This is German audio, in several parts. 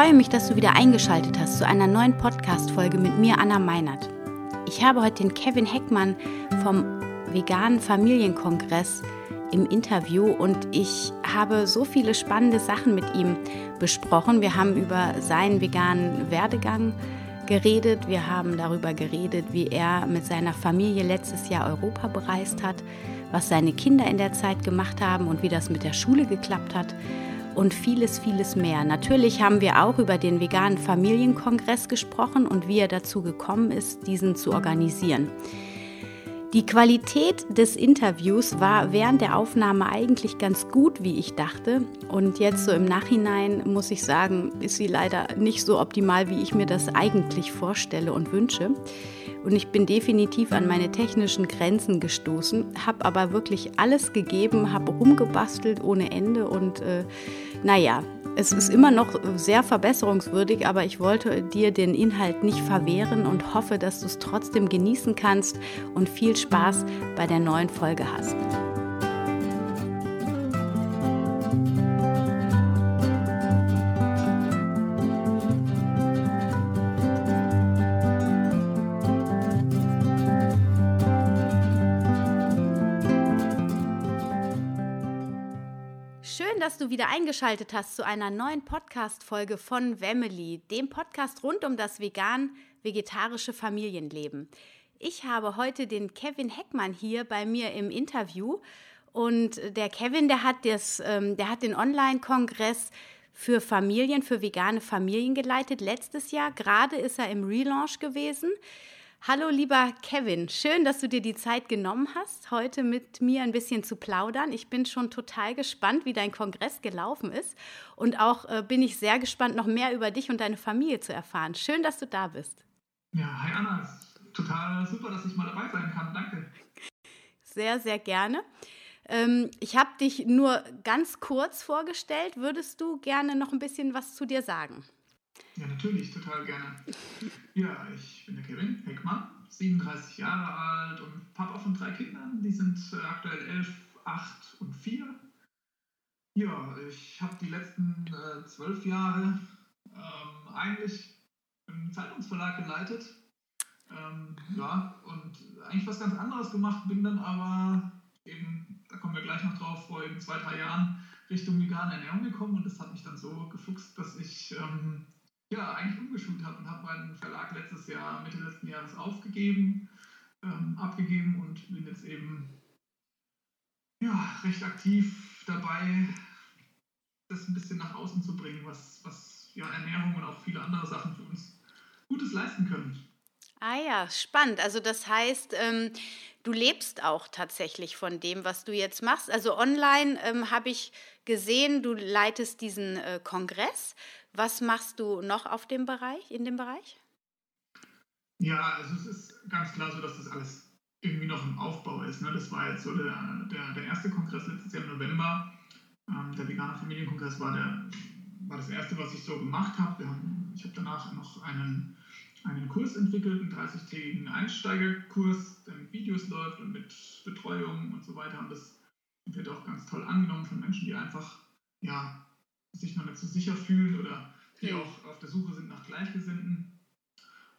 Freue mich, dass du wieder eingeschaltet hast zu einer neuen Podcast-Folge mit mir, Anna Meinert. Ich habe heute den Kevin Heckmann vom Veganen Familienkongress im Interview und ich habe so viele spannende Sachen mit ihm besprochen. Wir haben über seinen veganen Werdegang geredet, wir haben darüber geredet, wie er mit seiner Familie letztes Jahr Europa bereist hat, was seine Kinder in der Zeit gemacht haben und wie das mit der Schule geklappt hat und vieles, vieles mehr. Natürlich haben wir auch über den veganen Familienkongress gesprochen und wie er dazu gekommen ist, diesen zu organisieren. Die Qualität des Interviews war während der Aufnahme eigentlich ganz gut, wie ich dachte. Und jetzt so im Nachhinein muss ich sagen, ist sie leider nicht so optimal, wie ich mir das eigentlich vorstelle und wünsche. Und ich bin definitiv an meine technischen Grenzen gestoßen, habe aber wirklich alles gegeben, habe rumgebastelt ohne Ende und äh, naja, es ist immer noch sehr verbesserungswürdig, aber ich wollte dir den Inhalt nicht verwehren und hoffe, dass du es trotzdem genießen kannst und viel Spaß bei der neuen Folge hast. Du wieder eingeschaltet hast zu einer neuen Podcast-Folge von Wemily, dem Podcast rund um das vegan-vegetarische Familienleben. Ich habe heute den Kevin Heckmann hier bei mir im Interview. Und der Kevin, der hat, das, ähm, der hat den Online-Kongress für Familien, für vegane Familien geleitet letztes Jahr. Gerade ist er im Relaunch gewesen. Hallo lieber Kevin, schön, dass du dir die Zeit genommen hast, heute mit mir ein bisschen zu plaudern. Ich bin schon total gespannt, wie dein Kongress gelaufen ist und auch äh, bin ich sehr gespannt, noch mehr über dich und deine Familie zu erfahren. Schön, dass du da bist. Ja, hi Anna, total super, dass ich mal dabei sein kann. Danke. Sehr, sehr gerne. Ähm, ich habe dich nur ganz kurz vorgestellt. Würdest du gerne noch ein bisschen was zu dir sagen? Ja, natürlich, total gerne. Ja, ich bin der Kevin Heckmann, 37 Jahre alt und Papa von drei Kindern. Die sind äh, aktuell 11, 8 und 4. Ja, ich habe die letzten äh, zwölf Jahre ähm, eigentlich einen Zeitungsverlag geleitet. Ähm, ja, und eigentlich was ganz anderes gemacht, bin dann aber eben, da kommen wir gleich noch drauf, vor eben zwei, drei Jahren Richtung vegane Ernährung gekommen und das hat mich dann so gefuchst, dass ich ähm, ja, eigentlich umgeschult habe und habe meinen Verlag letztes Jahr, Mitte letzten Jahres aufgegeben, ähm, abgegeben und bin jetzt eben ja, recht aktiv dabei, das ein bisschen nach außen zu bringen, was, was ja, Ernährung und auch viele andere Sachen für uns Gutes leisten können. Ah ja, spannend. Also das heißt, ähm, du lebst auch tatsächlich von dem, was du jetzt machst. Also online ähm, habe ich gesehen, du leitest diesen äh, Kongress. Was machst du noch auf dem Bereich, in dem Bereich? Ja, also es ist ganz klar so, dass das alles irgendwie noch im Aufbau ist. Ne? Das war jetzt so der, der, der erste Kongress letztes Jahr im November. Ähm, der vegane Familienkongress war, der, war das erste, was ich so gemacht habe. Ich habe danach noch einen, einen Kurs entwickelt, einen 30-tägigen Einsteigerkurs, der mit Videos läuft und mit Betreuung und so weiter. Und das wird auch ganz toll angenommen von Menschen, die einfach ja, sich noch nicht so sicher fühlen oder die auch auf der Suche sind nach Gleichgesinnten.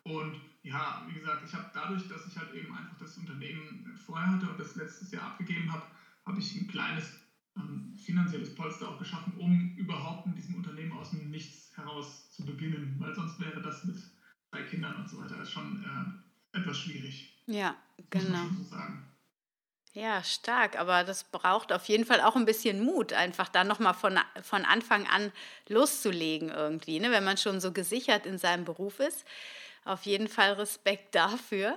Und ja, wie gesagt, ich habe dadurch, dass ich halt eben einfach das Unternehmen vorher hatte und das letztes Jahr abgegeben habe, habe ich ein kleines ähm, finanzielles Polster auch geschaffen, um überhaupt in diesem Unternehmen aus dem Nichts heraus zu beginnen, weil sonst wäre das mit drei Kindern und so weiter schon äh, etwas schwierig. Ja, genau. So ja, stark, aber das braucht auf jeden Fall auch ein bisschen Mut, einfach da nochmal von, von Anfang an loszulegen irgendwie, ne? wenn man schon so gesichert in seinem Beruf ist. Auf jeden Fall Respekt dafür.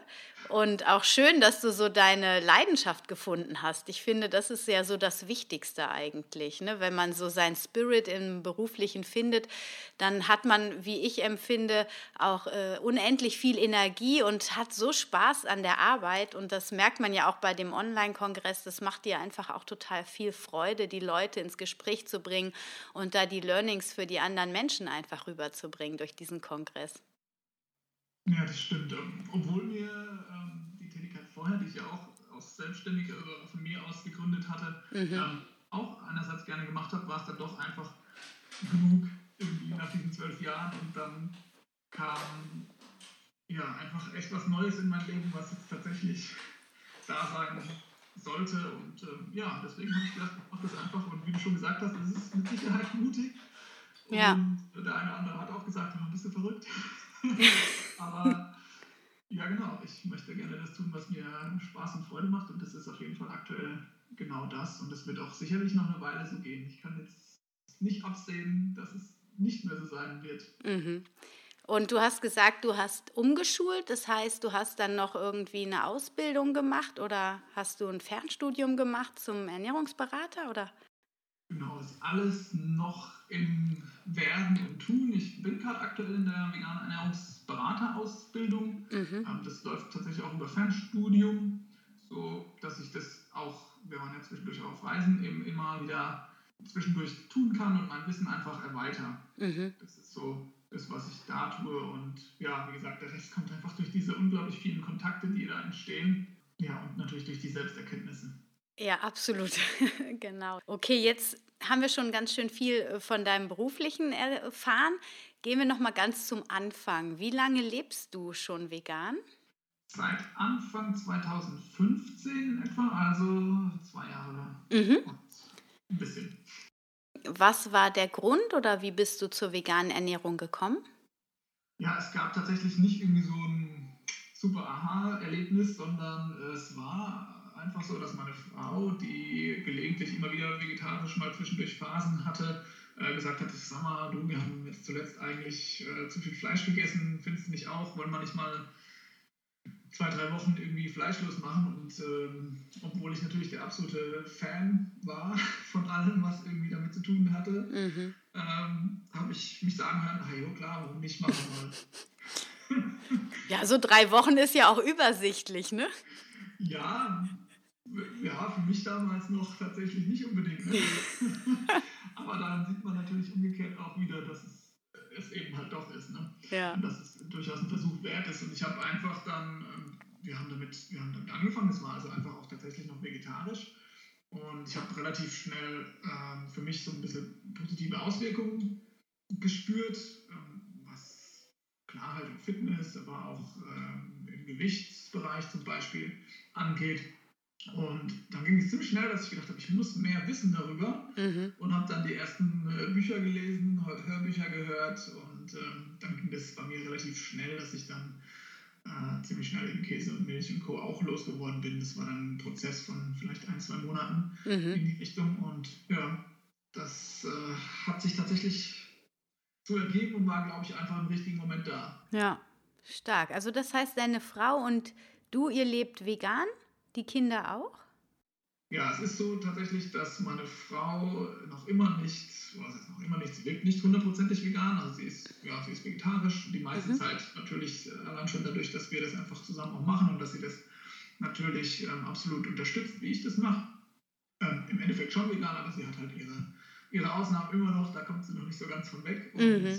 Und auch schön, dass du so deine Leidenschaft gefunden hast. Ich finde, das ist ja so das Wichtigste eigentlich. Ne? Wenn man so sein Spirit im Beruflichen findet, dann hat man, wie ich empfinde, auch äh, unendlich viel Energie und hat so Spaß an der Arbeit. Und das merkt man ja auch bei dem Online-Kongress. Das macht dir einfach auch total viel Freude, die Leute ins Gespräch zu bringen und da die Learnings für die anderen Menschen einfach rüberzubringen durch diesen Kongress. Ja, das stimmt. Ähm, obwohl mir ähm, die Tätigkeit vorher, die ich ja auch aus selbstständig also von mir aus gegründet hatte, mhm. ähm, auch einerseits gerne gemacht habe, war es dann doch einfach genug irgendwie nach diesen zwölf Jahren und dann kam ja einfach echt was Neues in mein Leben, was jetzt tatsächlich da sein sollte und ähm, ja, deswegen habe ich gedacht, ich mache das einfach und wie du schon gesagt hast, es ist mit Sicherheit mutig ja. und der eine oder andere hat auch gesagt, bist du verrückt? Aber ja, genau, ich möchte gerne das tun, was mir Spaß und Freude macht und das ist auf jeden Fall aktuell genau das und das wird auch sicherlich noch eine Weile so gehen. Ich kann jetzt nicht absehen, dass es nicht mehr so sein wird. Mhm. Und du hast gesagt, du hast umgeschult, das heißt, du hast dann noch irgendwie eine Ausbildung gemacht oder hast du ein Fernstudium gemacht zum Ernährungsberater oder? Genau, ist alles noch im Werden und Tun. Ich bin gerade aktuell in der veganen Ernährungsberaterausbildung. Mhm. Ähm, das läuft tatsächlich auch über Fernstudium, so dass ich das auch, wenn man ja zwischendurch auf Reisen eben immer wieder zwischendurch tun kann und mein Wissen einfach erweitern. Mhm. Das ist so das, was ich da tue. Und ja, wie gesagt, der Rest kommt einfach durch diese unglaublich vielen Kontakte, die da entstehen. Ja, und natürlich durch die Selbsterkenntnisse. Ja, absolut. genau. Okay, jetzt haben wir schon ganz schön viel äh, von deinem beruflichen erfahren. Gehen wir noch mal ganz zum Anfang. Wie lange lebst du schon vegan? Seit Anfang 2015 etwa, also zwei Jahre mhm. ein bisschen. Was war der Grund oder wie bist du zur veganen Ernährung gekommen? Ja, es gab tatsächlich nicht irgendwie so ein super Aha-Erlebnis, sondern es war einfach so, dass meine Frau, die gelegentlich immer wieder vegetarisch mal zwischendurch Phasen hatte, äh, gesagt hat, sag mal, du, wir haben jetzt zuletzt eigentlich äh, zu viel Fleisch gegessen, findest du nicht auch? Wollen wir nicht mal zwei, drei Wochen irgendwie fleischlos machen? Und ähm, obwohl ich natürlich der absolute Fan war von allem, was irgendwie damit zu tun hatte, mhm. ähm, habe ich mich sagen hören, ah jo, klar, warum nicht, machen wir mal. ja, so drei Wochen ist ja auch übersichtlich, ne? Ja, ja, für mich damals noch tatsächlich nicht unbedingt. Ne? Aber daran sieht man natürlich umgekehrt auch wieder, dass es, es eben halt doch ist. Ne? Ja. Und dass es durchaus ein Versuch wert ist. Und ich habe einfach dann, ähm, wir haben, damit, wir haben damit angefangen, es war also einfach auch tatsächlich noch vegetarisch. Und ich habe relativ schnell ähm, für mich so ein bisschen positive Auswirkungen gespürt, ähm, was Klarheit und Fitness, aber auch ähm, im Gewichtsbereich zum Beispiel angeht. Und dann ging es ziemlich schnell, dass ich gedacht habe, ich muss mehr wissen darüber mhm. und habe dann die ersten äh, Bücher gelesen, Hörbücher gehört und ähm, dann ging das bei mir relativ schnell, dass ich dann äh, ziemlich schnell in Käse und Milch und Co. auch losgeworden bin. Das war dann ein Prozess von vielleicht ein, zwei Monaten mhm. in die Richtung und ja, das äh, hat sich tatsächlich so ergeben und war, glaube ich, einfach im richtigen Moment da. Ja, stark. Also das heißt, deine Frau und du, ihr lebt vegan? Die Kinder auch? Ja, es ist so tatsächlich, dass meine Frau noch immer nicht, was ist noch immer nicht, sie wirkt nicht hundertprozentig vegan, also sie ist, ja, sie ist vegetarisch die meiste mhm. Zeit natürlich äh, allein schon dadurch, dass wir das einfach zusammen auch machen und dass sie das natürlich ähm, absolut unterstützt, wie ich das mache. Ähm, Im Endeffekt schon vegan, aber sie hat halt ihre, ihre Ausnahmen immer noch, da kommt sie noch nicht so ganz von weg. Und äh,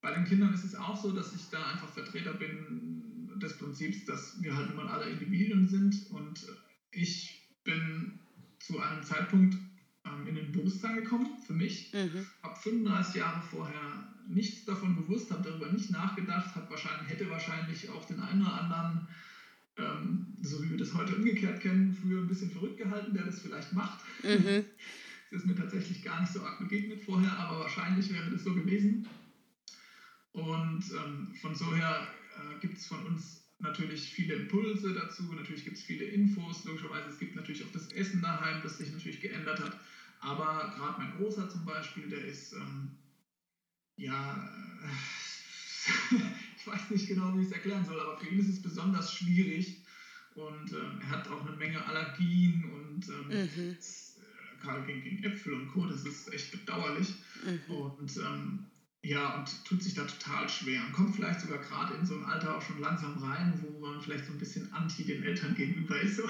bei den Kindern ist es auch so, dass ich da einfach Vertreter bin des Prinzips, dass wir halt nun mal alle Individuen sind und ich bin zu einem Zeitpunkt ähm, in den Bewusstsein gekommen für mich, mhm. habe 35 Jahre vorher nichts davon gewusst, habe darüber nicht nachgedacht, hat wahrscheinlich, hätte wahrscheinlich auch den einen oder anderen, ähm, so wie wir das heute umgekehrt kennen, für ein bisschen verrückt gehalten, der das vielleicht macht. Mhm. Das ist mir tatsächlich gar nicht so arg begegnet vorher, aber wahrscheinlich wäre das so gewesen. Und ähm, von so her äh, gibt es von uns natürlich viele Impulse dazu, natürlich gibt es viele Infos, logischerweise es gibt natürlich auch das Essen daheim, das sich natürlich geändert hat. Aber gerade mein Großer zum Beispiel, der ist, ähm, ja, äh, ich weiß nicht genau, wie ich es erklären soll, aber für ihn ist es besonders schwierig und ähm, er hat auch eine Menge Allergien und ähm, mhm. Äh, gerade gegen, gegen, Äpfel und Co., das ist echt bedauerlich. Mhm. Und ähm, ja, und tut sich da total schwer und kommt vielleicht sogar gerade in so ein Alter auch schon langsam rein, wo man vielleicht so ein bisschen anti den Eltern gegenüber ist. So.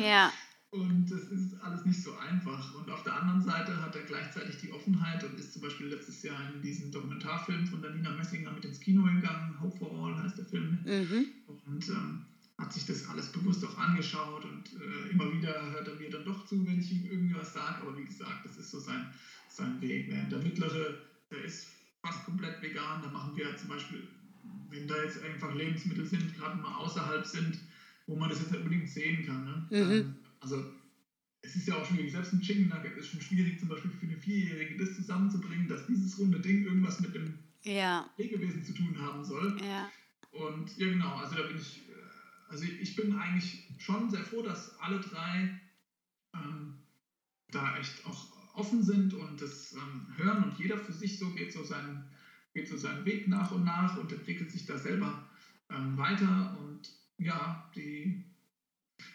Ja. Und das ist alles nicht so einfach. Und auf der anderen Seite hat er gleichzeitig die Offenheit und ist zum Beispiel letztes Jahr in diesen Dokumentarfilm von Danina Messinger mit ins Kino gegangen. Hope for All heißt der Film. Mhm. Und ähm, hat sich das alles bewusst auch angeschaut und äh, immer wieder hört er mir dann doch zu, wenn ich ihm irgendwas sage. Aber wie gesagt, das ist so sein, sein Weg. Während der mittlere, der ist fast komplett vegan. Da machen wir zum Beispiel, wenn da jetzt einfach Lebensmittel sind, gerade mal außerhalb sind, wo man das jetzt nicht unbedingt sehen kann. Ne? Mhm. Ähm, also es ist ja auch schwierig, selbst ein Chicken Nugget ist schon schwierig, zum Beispiel für eine Vierjährige das zusammenzubringen, dass dieses runde Ding irgendwas mit dem ja. Lebewesen zu tun haben soll. Ja. Und ja genau, also da bin ich, äh, also ich bin eigentlich schon sehr froh, dass alle drei ähm, da echt auch offen sind und das ähm, hören und jeder für sich so geht so seinen, geht so seinen Weg nach und nach und entwickelt sich da selber ähm, weiter und ja, die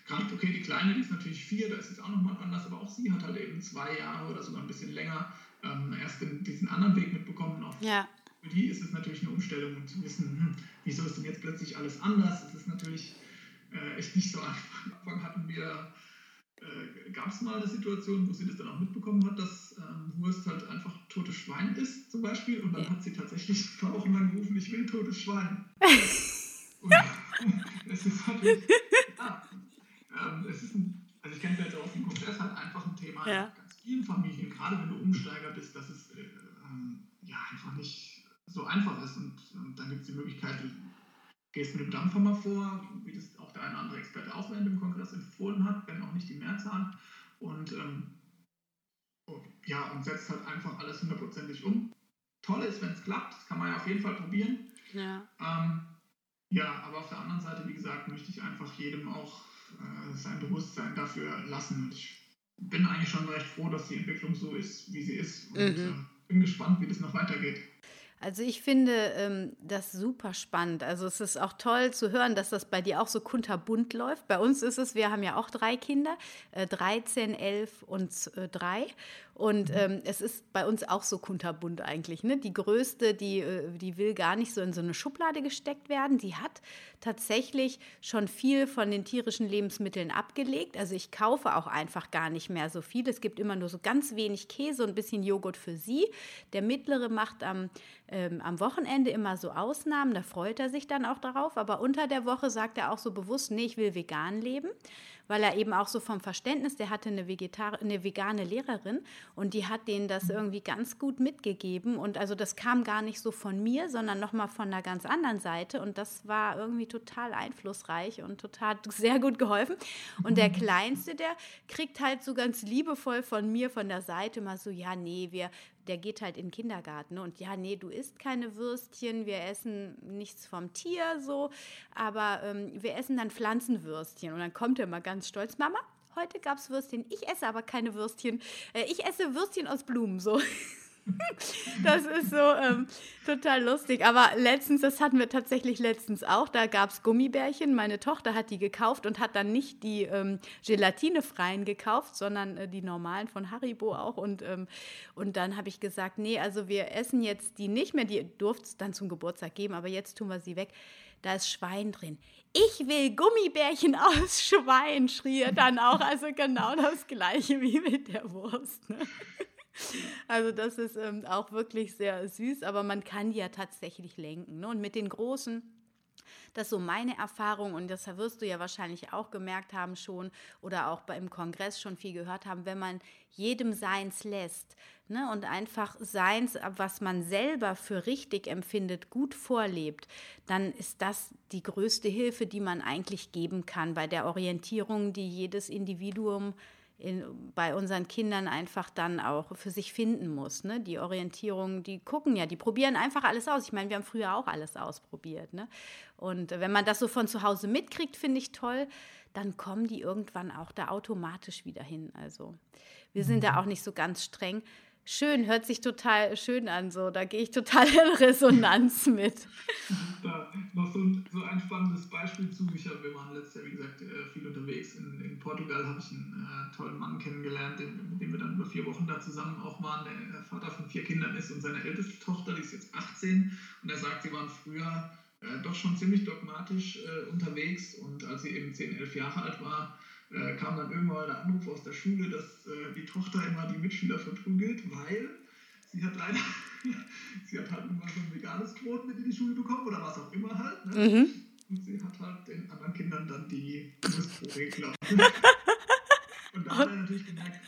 Gerade, okay, die Kleine, die ist natürlich vier, da ist jetzt auch nochmal anders, aber auch sie hat halt eben zwei Jahre oder sogar ein bisschen länger ähm, erst diesen anderen Weg mitbekommen. Auch ja. Für die ist es natürlich eine Umstellung und zu wissen, hm, wieso ist denn jetzt plötzlich alles anders? Es ist natürlich äh, echt nicht so einfach. Am Anfang hatten wir, äh, gab es mal eine Situation, wo sie das dann auch mitbekommen hat, dass ähm, Wurst halt einfach totes Schwein ist, zum Beispiel. Und dann hat sie tatsächlich zwei Wochen lang gerufen, ich will totes Schwein. und es ist natürlich, ja, ähm, es ist ein, also ich kenne es jetzt aus dem Kongress halt einfach ein Thema ja. in ganz vielen Familien, gerade wenn du Umsteiger bist, dass es äh, ähm, ja einfach nicht so einfach ist und, und dann gibt es die Möglichkeit, gehst mit dem Dampfer mal vor, wie das auch der eine oder andere Experte auch während dem Kongress empfohlen hat, wenn auch nicht die Mehrzahl und ähm, ja, und setzt halt einfach alles hundertprozentig um. Toll ist, wenn es klappt, das kann man ja auf jeden Fall probieren. Ja. Ähm, ja, aber auf der anderen Seite, wie gesagt, möchte ich einfach jedem auch äh, sein Bewusstsein dafür lassen. Und ich bin eigentlich schon recht froh, dass die Entwicklung so ist, wie sie ist. Und mhm. äh, bin gespannt, wie das noch weitergeht. Also ich finde ähm, das super spannend. Also es ist auch toll zu hören, dass das bei dir auch so kunterbunt läuft. Bei uns ist es, wir haben ja auch drei Kinder, äh, 13, 11 und äh, 3. Und mhm. ähm, es ist bei uns auch so kunterbunt eigentlich. Ne? Die größte, die, äh, die will gar nicht so in so eine Schublade gesteckt werden. Die hat tatsächlich schon viel von den tierischen Lebensmitteln abgelegt. Also ich kaufe auch einfach gar nicht mehr so viel. Es gibt immer nur so ganz wenig Käse und ein bisschen Joghurt für sie. Der mittlere macht am, ähm, am Wochenende immer so Ausnahmen. Da freut er sich dann auch darauf. Aber unter der Woche sagt er auch so bewusst, nee, ich will vegan leben weil er eben auch so vom Verständnis, der hatte eine, Vegetar eine vegane Lehrerin und die hat denen das irgendwie ganz gut mitgegeben. Und also das kam gar nicht so von mir, sondern nochmal von einer ganz anderen Seite. Und das war irgendwie total einflussreich und total sehr gut geholfen. Und der Kleinste, der kriegt halt so ganz liebevoll von mir von der Seite mal so, ja, nee, wir, der geht halt in den Kindergarten und ja, nee, du isst keine Würstchen, wir essen nichts vom Tier so, aber ähm, wir essen dann Pflanzenwürstchen. Und dann kommt er mal ganz stolz, Mama, heute gab es Würstchen. Ich esse aber keine Würstchen. Äh, ich esse Würstchen aus Blumen so. Das ist so ähm, total lustig. Aber letztens, das hatten wir tatsächlich letztens auch, da gab es Gummibärchen. Meine Tochter hat die gekauft und hat dann nicht die ähm, gelatinefreien gekauft, sondern äh, die normalen von Haribo auch. Und, ähm, und dann habe ich gesagt, nee, also wir essen jetzt die nicht mehr. Die durfte es dann zum Geburtstag geben, aber jetzt tun wir sie weg. Da ist Schwein drin. Ich will Gummibärchen aus Schwein, schrie er dann auch. Also genau das gleiche wie mit der Wurst. Ne? Also das ist ähm, auch wirklich sehr süß, aber man kann ja tatsächlich lenken. Ne? Und mit den großen, das ist so meine Erfahrung und das wirst du ja wahrscheinlich auch gemerkt haben schon oder auch im Kongress schon viel gehört haben, wenn man jedem Seins lässt ne, und einfach Seins, was man selber für richtig empfindet, gut vorlebt, dann ist das die größte Hilfe, die man eigentlich geben kann bei der Orientierung, die jedes Individuum in, bei unseren Kindern einfach dann auch für sich finden muss. Ne? Die Orientierung, die gucken ja, die probieren einfach alles aus. Ich meine, wir haben früher auch alles ausprobiert. Ne? Und wenn man das so von zu Hause mitkriegt, finde ich toll, dann kommen die irgendwann auch da automatisch wieder hin. Also wir sind da mhm. auch nicht so ganz streng. Schön, hört sich total schön an, so. Da gehe ich total in Resonanz mit. Da, noch spannendes Beispiel zu. Ich hab, wir waren letztes Jahr, wie gesagt, äh, viel unterwegs. In, in Portugal habe ich einen äh, tollen Mann kennengelernt, den, mit dem wir dann über vier Wochen da zusammen auch waren, der Vater von vier Kindern ist und seine älteste Tochter, die ist jetzt 18 und er sagt, sie waren früher äh, doch schon ziemlich dogmatisch äh, unterwegs und als sie eben 10, 11 Jahre alt war, äh, kam dann irgendwann der Anruf aus der Schule, dass äh, die Tochter immer die Mitschüler verprügelt, weil sie hat leider, sie hat halt immer so ein veganes Brot mit in die Schule bekommen oder was auch immer halt. Ne? Mhm. Und sie hat halt den anderen Kindern dann die geklaut. und da hat er natürlich gemerkt,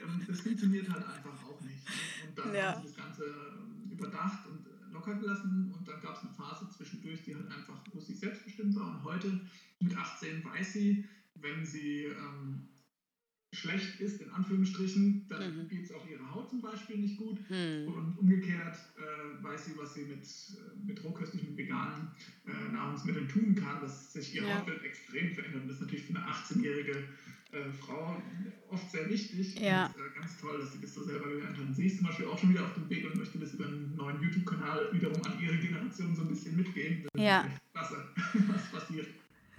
ähm, das funktioniert halt einfach auch nicht. Ne? Und dann ja. haben sie das Ganze ähm, überdacht und locker gelassen und dann gab es eine Phase zwischendurch, die halt einfach wo sie selbstbestimmt war. Und heute mit 18 weiß sie, wenn sie ähm, schlecht ist, in Anführungsstrichen, dann mhm. geht es auch ihrer Haut zum Beispiel nicht gut. Mhm. Und umgekehrt äh, weiß sie, was sie mit, äh, mit rohköstlichen veganen äh, Nahrungsmitteln tun kann, dass sich ihr ja. Hautbild extrem verändert. Und das ist natürlich für eine 18-jährige äh, Frau oft sehr wichtig. Ja. Und äh, ganz toll, dass sie das so selber gelernt hat. Und sie ist zum Beispiel auch schon wieder auf dem Weg und möchte das über einen neuen YouTube-Kanal wiederum an ihre Generation so ein bisschen mitgeben. Das ja. klasse, was passiert.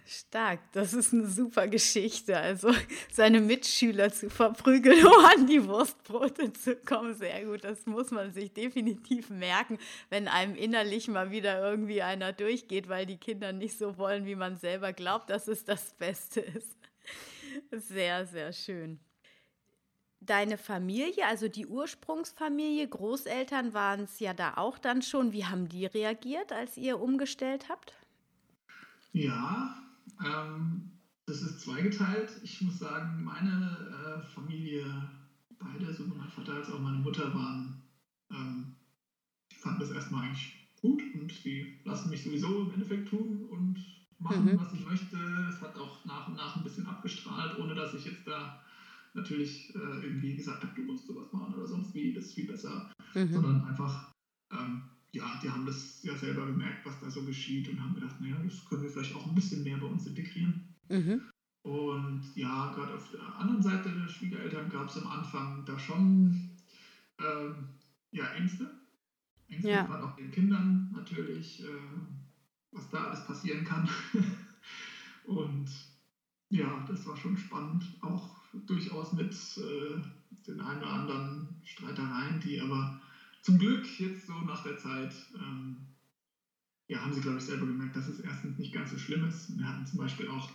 Stark, das ist eine super Geschichte. Also seine Mitschüler zu verprügeln, um an die Wurstbrote zu kommen, sehr gut. Das muss man sich definitiv merken, wenn einem innerlich mal wieder irgendwie einer durchgeht, weil die Kinder nicht so wollen, wie man selber glaubt, dass es das Beste ist. Sehr, sehr schön. Deine Familie, also die Ursprungsfamilie, Großeltern waren es ja da auch dann schon. Wie haben die reagiert, als ihr umgestellt habt? Ja, ähm, das ist zweigeteilt. Ich muss sagen, meine äh, Familie, beide, sowohl mein Vater als auch meine Mutter, waren, ähm, fanden das erstmal eigentlich gut und die lassen mich sowieso im Endeffekt tun und machen, mhm. was ich möchte. Es hat auch nach und nach ein bisschen abgestrahlt, ohne dass ich jetzt da natürlich äh, irgendwie gesagt habe, du musst sowas machen oder sonst wie, das ist viel besser, mhm. sondern einfach ähm, ja, die haben das ja selber gemerkt, was da so geschieht und haben gedacht, naja, das können wir vielleicht auch ein bisschen mehr bei uns integrieren. Mhm. Und ja, gerade auf der anderen Seite der Schwiegereltern gab es am Anfang da schon ähm, ja, Ängste. Ängste ja. gerade auch den Kindern natürlich, äh, was da alles passieren kann. und ja, das war schon spannend, auch durchaus mit äh, den ein oder anderen Streitereien, die aber zum Glück jetzt so nach der Zeit, ähm, ja, haben sie, glaube ich, selber gemerkt, dass es erstens nicht ganz so schlimm ist. Wir hatten zum Beispiel auch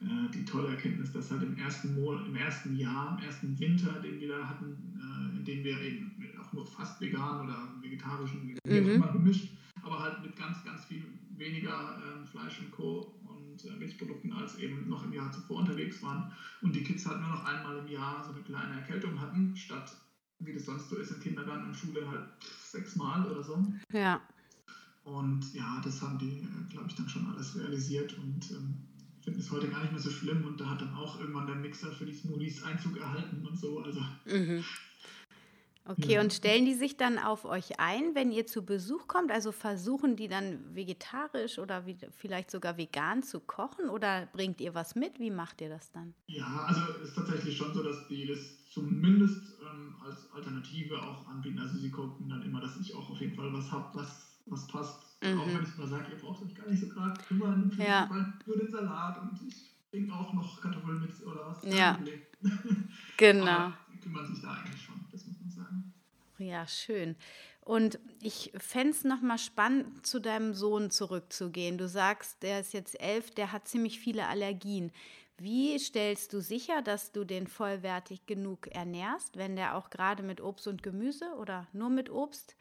äh, die tolle Erkenntnis, dass halt im ersten, Monat, im ersten Jahr, im ersten Winter, den wir da hatten, äh, in dem wir eben auch nur fast vegan oder vegetarisch und wie mhm. immer gemischt, aber halt mit ganz, ganz viel weniger äh, Fleisch und Co. und äh, Milchprodukten als eben noch im Jahr zuvor unterwegs waren. Und die Kids halt nur noch einmal im Jahr so eine kleine Erkältung hatten, statt wie das sonst so ist im Kindergarten und Schule halt sechsmal oder so. Ja. Und ja, das haben die, glaube ich, dann schon alles realisiert und ähm, finden es heute gar nicht mehr so schlimm. Und da hat dann auch irgendwann der Mixer für die Smoothies Einzug erhalten und so. Also. Mhm. Okay, ja. und stellen die sich dann auf euch ein, wenn ihr zu Besuch kommt? Also versuchen die dann vegetarisch oder wie, vielleicht sogar vegan zu kochen oder bringt ihr was mit? Wie macht ihr das dann? Ja, also es ist tatsächlich schon so, dass die das zumindest ähm, als Alternative auch anbieten. Also sie gucken dann immer, dass ich auch auf jeden Fall was habe, was, was passt. Mhm. Auch wenn ich mal sage, ihr braucht euch gar nicht so gerade kümmern, ja. nur den Salat und ich bringe auch noch Kartoffeln mit oder was. Ja, genau. Aber die kümmern sich da eigentlich schon, das muss man sagen. Ja, schön. Und ich fände es nochmal spannend, zu deinem Sohn zurückzugehen. Du sagst, der ist jetzt elf, der hat ziemlich viele Allergien. Wie stellst du sicher, dass du den vollwertig genug ernährst, wenn der auch gerade mit Obst und Gemüse oder nur mit Obst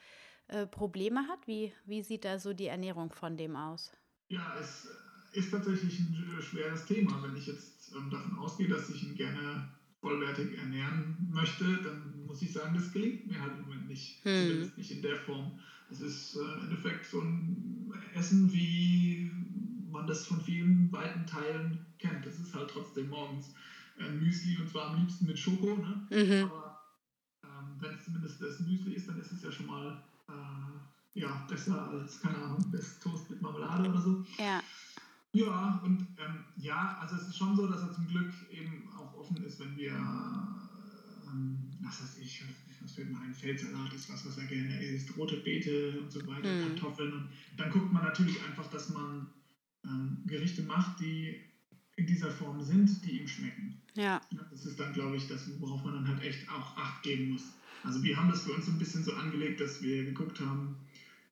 äh, Probleme hat? Wie, wie sieht da so die Ernährung von dem aus? Ja, es ist tatsächlich ein äh, schweres Thema. Wenn ich jetzt ähm, davon ausgehe, dass ich ihn gerne vollwertig ernähren möchte, dann muss ich sagen, das gelingt mir halt im Moment nicht. Hm. Zumindest nicht in der Form. Es ist äh, im Endeffekt so ein Essen wie man das von vielen weiten Teilen kennt. Das ist halt trotzdem morgens ein Müsli und zwar am liebsten mit Schoko. Ne? Mhm. Aber ähm, wenn es zumindest das Müsli ist, dann ist es ja schon mal äh, ja, besser als, keine Ahnung, das Toast mit Marmelade oder so. Ja. Ja, und ähm, ja, also es ist schon so, dass er zum Glück eben auch offen ist, wenn wir, ähm, was weiß ich, was fällt mir ein, Feldsalat ist was, was er gerne isst, rote Beete und so weiter, mhm. Kartoffeln. Und dann guckt man natürlich einfach, dass man ähm, Gerichte macht, die in dieser Form sind, die ihm schmecken. Ja. Das ist dann, glaube ich, das, worauf man dann halt echt auch Acht geben muss. Also wir haben das für uns so ein bisschen so angelegt, dass wir geguckt haben,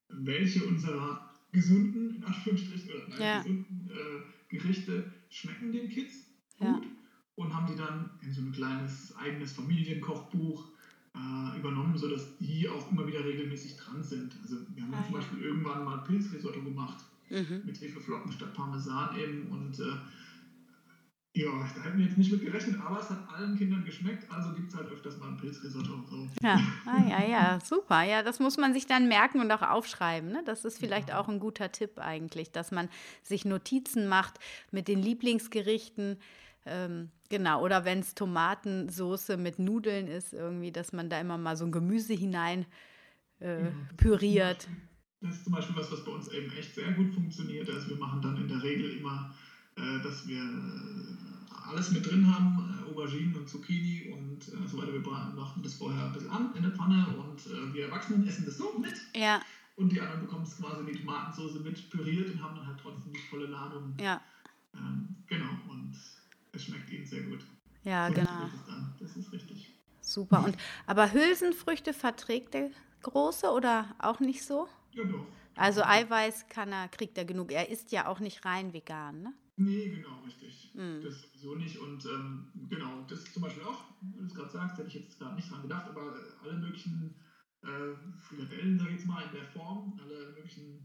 welche unserer gesunden, in Anführungsstrichen, oder nein, Ja. gesunden äh, Gerichte schmecken den Kids Ja. gut und haben die dann in so ein kleines eigenes Familienkochbuch äh, übernommen, sodass die auch immer wieder regelmäßig dran sind. Also wir haben Ah, zum. Beispiel irgendwann mal Pilzrisotto gemacht Mhm. mit Hefeflocken statt Parmesan eben und äh, ja, da hätten wir jetzt nicht mit gerechnet, aber es hat allen Kindern geschmeckt, also gibt es halt öfters mal ein Pilzrisotto. So. Ja, ah, ja, ja, super. Ja, das muss man sich dann merken und auch aufschreiben. Ne? Das ist vielleicht auch ein guter Tipp eigentlich, dass man sich Notizen macht mit den Lieblingsgerichten. Ähm, genau, oder wenn es Tomatensoße mit Nudeln ist, irgendwie, dass man da immer mal so ein Gemüse hinein äh, püriert. Das ist zum Beispiel was, was bei uns eben echt sehr gut funktioniert. Also wir machen dann in der Regel immer, dass wir äh, alles mit drin haben, äh, Auberginen und Zucchini und äh, so weiter. Wir bra- machen das vorher ein bisschen an in der Pfanne und äh, wir Erwachsenen essen das so mit Ja, und die anderen bekommen es quasi die Tomatensauce mit püriert und haben dann halt trotzdem die volle Ladung. ja, Ähm, genau, und es schmeckt ihnen sehr gut. ja, So genau. Das ist richtig. Super. Und, aber Hülsenfrüchte verträgt der Große oder auch nicht so? Ja, doch. Also Eiweiß kann er, kriegt er genug. Er ist ja auch nicht rein vegan, ne? Nee, genau, richtig. Mhm. Das sowieso nicht. Und ähm, genau, das ist zum Beispiel auch, wie du es gerade sagst, hätte ich jetzt gerade nicht dran gedacht, aber äh, alle möglichen äh, Frikadellen, sag ich jetzt mal, in der Form, alle möglichen,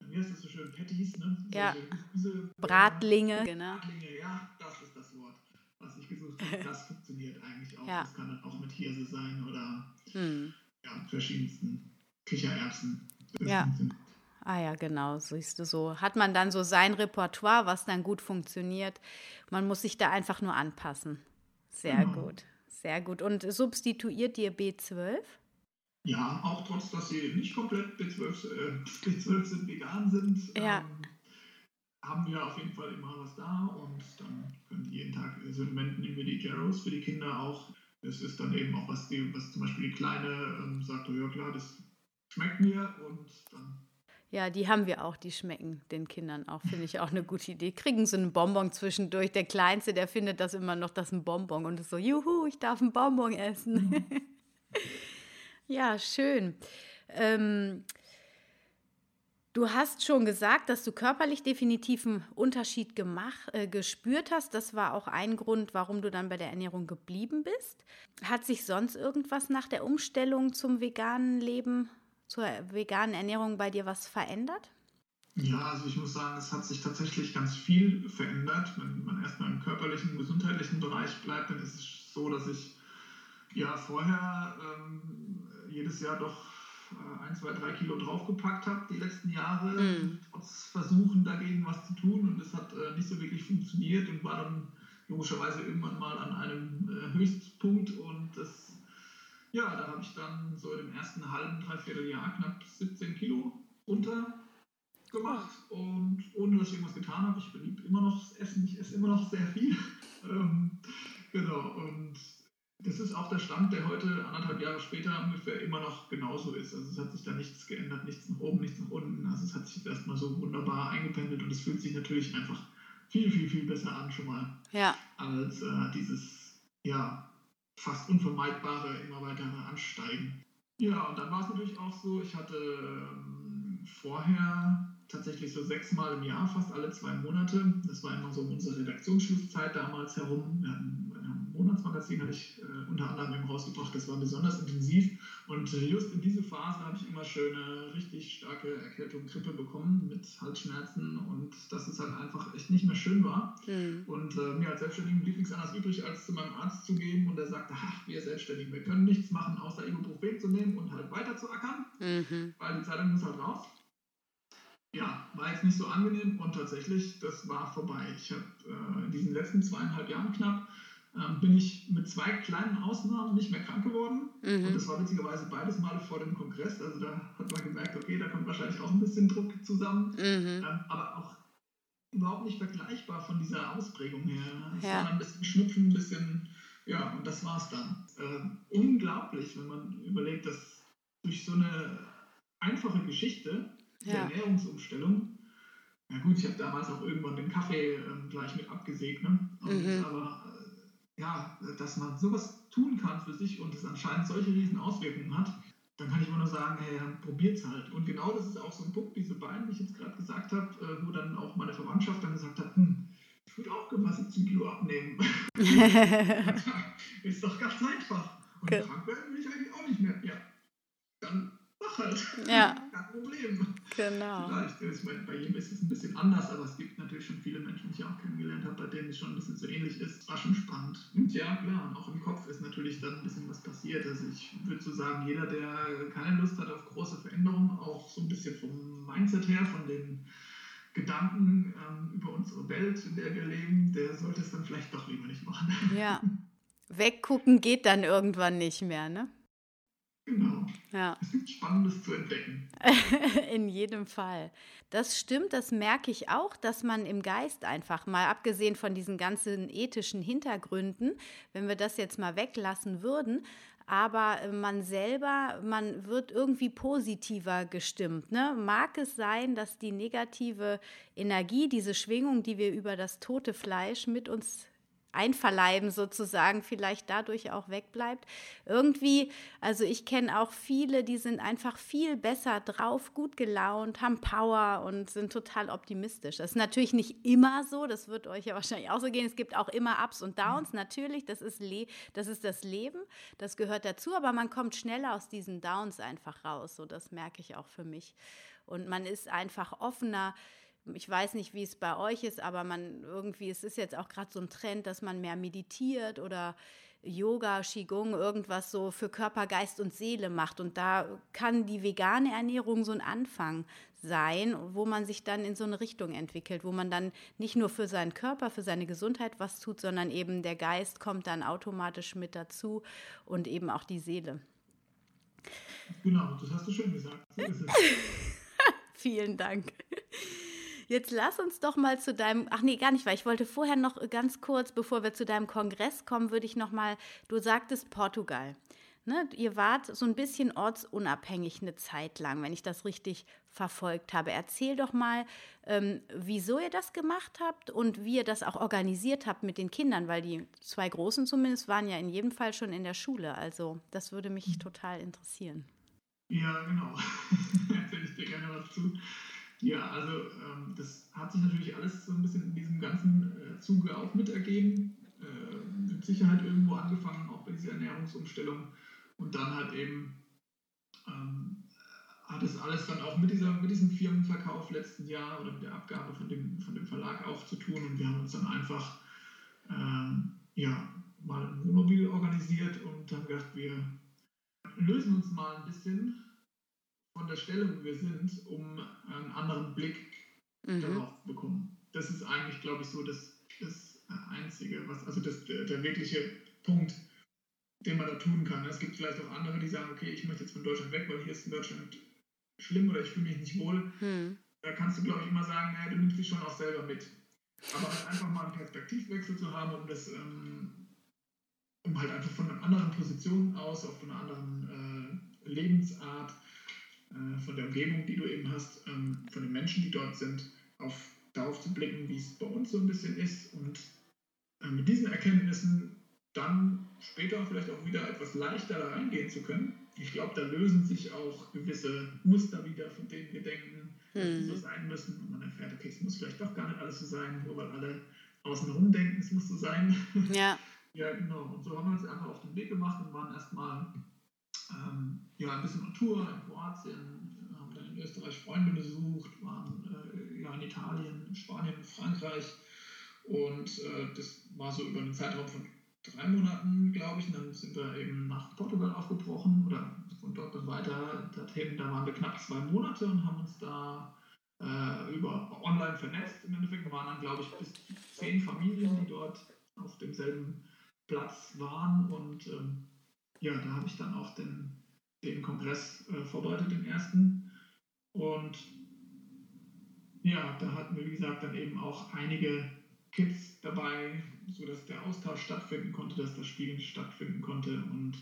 äh, wie heißt das so schön, Patties, ne? Ja. Solche Gemüse- Bratlinge, genau. Bratlinge, ja, das ist das Wort, was ich gesucht habe. Das funktioniert eigentlich auch. Ja. Das kann dann auch mit Hirse sein oder Hm. ja, verschiedensten Kichererbsen. Das Ja. funktioniert. Ah ja, genau, siehst du so. Hat man dann so sein Repertoire, was dann gut funktioniert. Man muss sich da einfach nur anpassen. Sehr Genau. gut, sehr gut. Und substituiert ihr B12? Ja, auch trotz, dass sie nicht komplett B12, äh, B12 sind, vegan sind, Ja. ähm, haben wir auf jeden Fall immer was da und dann können die jeden Tag, also nehmen wir die Jarrows für die Kinder auch. Das ist dann eben auch was, die, was zum Beispiel die Kleine ähm, sagt, oh ja klar, das schmeckt mir und dann Ja, die haben wir auch, die schmecken den Kindern auch, finde ich auch eine gute Idee. Kriegen so einen Bonbon zwischendurch. Der Kleinste, der findet das immer noch, das ist ein Bonbon und ist so, juhu, ich darf einen Bonbon essen. ja, schön. Ähm, du hast schon gesagt, dass du körperlich definitiv einen Unterschied gemacht, äh, gespürt hast. Das war auch ein Grund, warum du dann bei der Ernährung geblieben bist. Hat sich sonst irgendwas nach der Umstellung zum veganen Leben zur veganen Ernährung bei dir was verändert? Ja, also ich muss sagen, es hat sich tatsächlich ganz viel verändert. Wenn man erstmal im körperlichen, gesundheitlichen Bereich bleibt, dann ist es so, dass ich ja vorher ähm, jedes Jahr doch äh, ein, zwei, drei Kilo draufgepackt habe die letzten Jahre, Mhm. trotz Versuchen dagegen was zu tun und es hat äh, nicht so wirklich funktioniert und war dann logischerweise irgendwann mal an einem äh, Höchstpunkt und das ja, da habe ich dann so im ersten halben, dreiviertel Jahr knapp 17 Kilo runter gemacht und ohne dass ich irgendwas getan habe. Ich beliebe immer noch das Essen, ich esse immer noch sehr viel. ähm, genau, und das ist auch der Stand, der heute, anderthalb Jahre später, ungefähr immer noch genauso ist. Also es hat sich da nichts geändert, nichts nach oben, nichts nach unten. Also es hat sich erstmal so wunderbar eingependelt und es fühlt sich natürlich einfach viel, viel, viel besser an schon mal Ja, als äh, dieses, ja, fast unvermeidbare, immer weitere Ansteigen. Ja, und dann war es natürlich auch so, ich hatte ähm, vorher tatsächlich so sechsmal im Jahr, fast alle zwei Monate. Das war immer so unsere Redaktionsschlusszeit damals herum. Wir hatten ein Monatsmagazin, hatte ich äh, unter anderem rausgebracht, das war besonders intensiv. Und äh, just in diese Phase habe ich immer schöne, richtig starke Erkältung, Grippe bekommen mit Halsschmerzen und dass es halt einfach echt nicht mehr schön war. hm. Und äh, mir als Selbstständigen blieb nichts anderes übrig, als zu meinem Arzt zu gehen und er sagte, ach, wir Selbstständigen, wir können nichts machen, außer Ibuprofen zu nehmen und halt weiter zu ackern, mhm. weil die Zeitung muss halt raus. Ja, war jetzt nicht so angenehm und tatsächlich, das war vorbei. Ich habe äh, in diesen letzten zweieinhalb Jahren knapp, ähm, bin ich mit zwei kleinen Ausnahmen nicht mehr krank geworden. Und Mhm. das war witzigerweise beides Male vor dem Kongress. Also da hat man gemerkt, okay, da kommt wahrscheinlich auch ein bisschen Druck zusammen. Mhm. Ähm, aber auch überhaupt nicht vergleichbar von dieser Ausprägung her. Es Ja. war ein bisschen Schnupfen, ein bisschen, ja, und das war's dann. Ähm, unglaublich, wenn man überlegt, dass durch so eine einfache Geschichte, der Ja. Ernährungsumstellung, ja gut, ich habe damals auch irgendwann den Kaffee ähm, gleich mit abgesägt, ne? Mhm. Aber äh, ja, dass man sowas tun kann für sich und es anscheinend solche riesen Auswirkungen hat, dann kann ich immer nur sagen, hey, probiert's halt. Und genau das ist auch so ein Punkt, diese beiden, die ich jetzt gerade gesagt habe, äh, wo dann auch meine Verwandtschaft dann gesagt hat, hm, ich würde auch gerne mal 17 Kilo abnehmen. ist doch ganz einfach. Und okay. krank werden will ich eigentlich auch nicht mehr. Ja, dann mach halt. Ja. Kein Problem. Genau. Vielleicht ist bei jedem ist es ein bisschen anders, aber es gibt natürlich schon viele Menschen, die ich auch kennengelernt habe, bei denen es schon ein bisschen so ähnlich ist. War schon spannend. Und ja, klar, und auch im Kopf ist natürlich dann ein bisschen was passiert. Also ich würde so sagen, jeder, der keine Lust hat auf große Veränderungen, auch so ein bisschen vom Mindset her, von den Gedanken ähm, über unsere Welt, in der wir leben, der sollte es dann vielleicht doch lieber nicht machen. Ja. Weggucken geht dann irgendwann nicht mehr, ne? Genau. Ja. Es gibt Spannendes zu entdecken. In jedem Fall. Das stimmt, das merke ich auch, dass man im Geist einfach mal, abgesehen von diesen ganzen ethischen Hintergründen, wenn wir das jetzt mal weglassen würden, aber man selber, man wird irgendwie positiver gestimmt. Ne? Mag es sein, dass die negative Energie, diese Schwingung, die wir über das tote Fleisch mit uns einverleiben sozusagen vielleicht dadurch auch wegbleibt. Irgendwie, also ich kenne auch viele, die sind einfach viel besser drauf, gut gelaunt, haben Power und sind total optimistisch. Das ist natürlich nicht immer so, das wird euch ja wahrscheinlich auch so gehen. Es gibt auch immer Ups und Downs, natürlich, das ist, Le das, ist das Leben, das gehört dazu, aber man kommt schneller aus diesen Downs einfach raus, so das merke ich auch für mich. Und man ist einfach offener, ich weiß nicht, wie es bei euch ist, aber man irgendwie, es ist jetzt auch gerade so ein Trend, dass man mehr meditiert oder Yoga, Qigong, irgendwas so für Körper, Geist und Seele macht. Und da kann die vegane Ernährung so ein Anfang sein, wo man sich dann in so eine Richtung entwickelt, wo man dann nicht nur für seinen Körper, für seine Gesundheit was tut, sondern eben der Geist kommt dann automatisch mit dazu und eben auch die Seele. Genau, das hast du schön gesagt. So. Vielen Dank. Jetzt lass uns doch mal zu deinem, ach nee, gar nicht, weil ich wollte vorher noch ganz kurz, bevor wir zu deinem Kongress kommen, würde ich noch mal, du sagtest Portugal. Ne, ihr wart so ein bisschen ortsunabhängig eine Zeit lang, wenn ich das richtig verfolgt habe. Erzähl doch mal, ähm, wieso ihr das gemacht habt und wie ihr das auch organisiert habt mit den Kindern, weil die zwei Großen zumindest waren ja in jedem Fall schon in der Schule. Also das würde mich total interessieren. Ja, genau. Erzähle ich dir gerne was zu. Ja, also ähm, das hat sich natürlich alles so ein bisschen in diesem ganzen äh, Zuge auch mitergeben. Äh, mit Sicherheit irgendwo angefangen, auch bei dieser Ernährungsumstellung. Und dann halt eben ähm, hat es alles dann auch mit, dieser, mit diesem Firmenverkauf letzten Jahr oder mit der Abgabe von dem, von dem Verlag auch zu tun. Und wir haben uns dann einfach ähm, ja, mal ein Wohnmobil organisiert und haben gedacht, wir lösen uns mal ein bisschen von der Stelle, wo wir sind, um einen anderen Blick mhm. darauf zu bekommen. Das ist eigentlich, glaube ich, so das, das Einzige, was, also das, der, der, wirkliche Punkt, den man da tun kann. Es gibt vielleicht auch andere, die sagen, okay, ich möchte jetzt von Deutschland weg, weil hier ist in Deutschland schlimm oder ich fühle mich nicht wohl. Mhm. Da kannst du, glaube ich, immer sagen, naja, du nimmst dich schon auch selber mit. Aber halt einfach mal einen Perspektivwechsel zu haben, um das, ähm, um halt einfach von einer anderen Position aus, auf einer anderen äh, Lebensart äh, von der Umgebung, die du eben hast, ähm, von den Menschen, die dort sind, auf, darauf zu blicken, wie es bei uns so ein bisschen ist und äh, mit diesen Erkenntnissen dann später vielleicht auch wieder etwas leichter da reingehen zu können. Ich glaube, da lösen sich auch gewisse Muster wieder, von denen wir denken, dass sie so mhm. sein müssen. Und man erfährt, okay, es muss vielleicht doch gar nicht alles so sein, nur weil alle außenrum denken, es muss so sein. Ja. ja, genau. Und so haben wir uns einfach auf den Weg gemacht und waren erstmal ähm, ja, ein bisschen on Tour in Kroatien, haben dann in Österreich Freunde besucht, waren äh, ja, in Italien, Spanien, Frankreich. Und äh, das war so über einen Zeitraum von drei Monaten, glaube ich, und dann sind wir eben nach Portugal aufgebrochen oder von dort dann weiter dorthin, da waren wir knapp zwei Monate und haben uns da äh, über online vernetzt. Im Endeffekt. Waren dann, glaube ich, bis zehn Familien, die dort auf demselben Platz waren. Und ähm, ja, da habe ich dann auch den, den Kongress äh, vorbereitet, den ersten. Und ja, da hatten wir, wie gesagt, dann eben auch einige Kids dabei, sodass der Austausch stattfinden konnte, dass das Spielen stattfinden konnte. Und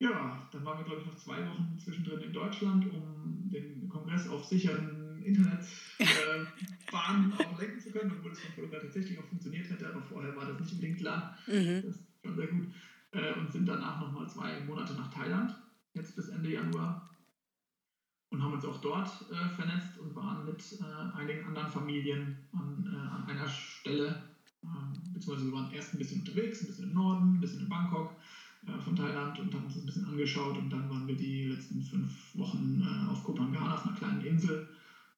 ja, dann waren wir, glaube ich, noch zwei Wochen zwischendrin in Deutschland, um den Kongress auf sicheren Internet äh, auch lenken zu können, obwohl es von Colombia tatsächlich auch funktioniert hätte, aber vorher war das nicht unbedingt klar. Mhm. Das schon sehr gut. Äh, und sind danach nochmal zwei Monate nach Thailand, jetzt bis Ende Januar. Und haben uns auch dort äh, vernetzt und waren mit äh, einigen anderen Familien an, äh, an einer Stelle, ähm, beziehungsweise wir waren erst ein bisschen unterwegs, ein bisschen im Norden, ein bisschen in Bangkok äh, von Thailand und haben uns ein bisschen angeschaut und dann waren wir die letzten fünf Wochen äh, auf Kopangana, auf einer kleinen Insel.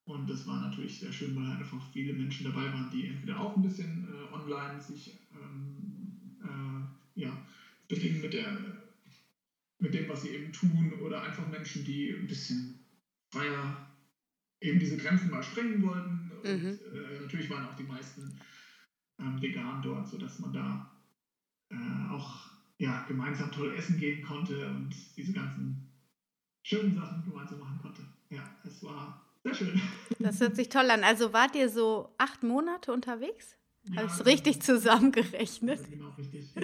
Und das war natürlich sehr schön, weil einfach viele Menschen dabei waren, die entweder auch ein bisschen äh, online sich ähm, äh, ja, beginnen mit, der, mit dem, was sie eben tun, oder einfach Menschen, die ein bisschen freier eben diese Grenzen mal sprengen wollten. Und mhm. äh, natürlich waren auch die meisten ähm, vegan dort, sodass man da äh, auch ja, gemeinsam toll essen gehen konnte und diese ganzen schönen Sachen gemeinsam machen konnte. Ja, es war sehr schön. Das hört sich toll an. Also wart ihr so acht Monate unterwegs? Ja, Habe ich es richtig zusammengerechnet? Genau, richtig. Ja.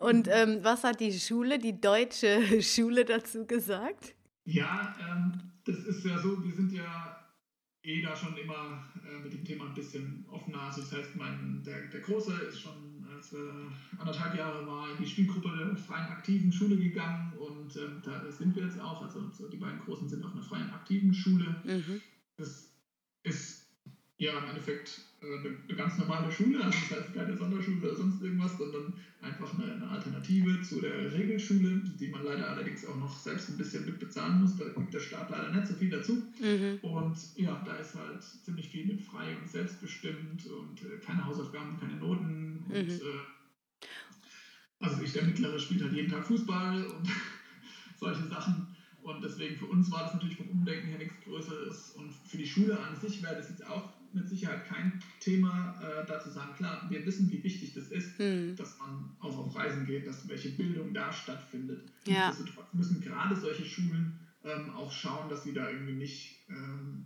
Und ähm, was hat die Schule, die deutsche Schule dazu gesagt? Ja, ähm, das ist ja so, wir sind ja eh da schon immer äh, mit dem Thema ein bisschen offener. Also das heißt, mein, der, der Große ist schon, als er anderthalb Jahre war, in die Spielgruppe der freien aktiven Schule gegangen und ähm, da sind wir jetzt auch. Also die beiden Großen sind auf einer freien aktiven Schule. Mhm. Das ist ja im Endeffekt äh, eine, eine, ganz normale Schule, also das heißt keine Sonderschule oder sonst irgendwas, sondern einfach eine, eine, Alternative zu der Regelschule, die man leider allerdings auch noch selbst ein bisschen mit bezahlen muss. Da gibt der Staat leider nicht so viel dazu. Mhm. Und ja, da ist halt ziemlich viel mit frei und selbstbestimmt und äh, keine Hausaufgaben, keine Noten. Mhm. Und, äh, also ich, der Mittlere, spielt halt jeden Tag Fußball und solche Sachen. Und deswegen für uns war das natürlich vom Umdenken her nichts Größeres. Und für die Schule an sich wäre das jetzt auch mit Sicherheit kein Thema, äh, da zu sagen, klar, wir wissen, wie wichtig das ist, hm. dass man auch auf Reisen geht, dass welche Bildung da stattfindet. Ja. Nichtsdestotrotz müssen gerade solche Schulen ähm, auch schauen, dass sie da irgendwie nicht ähm,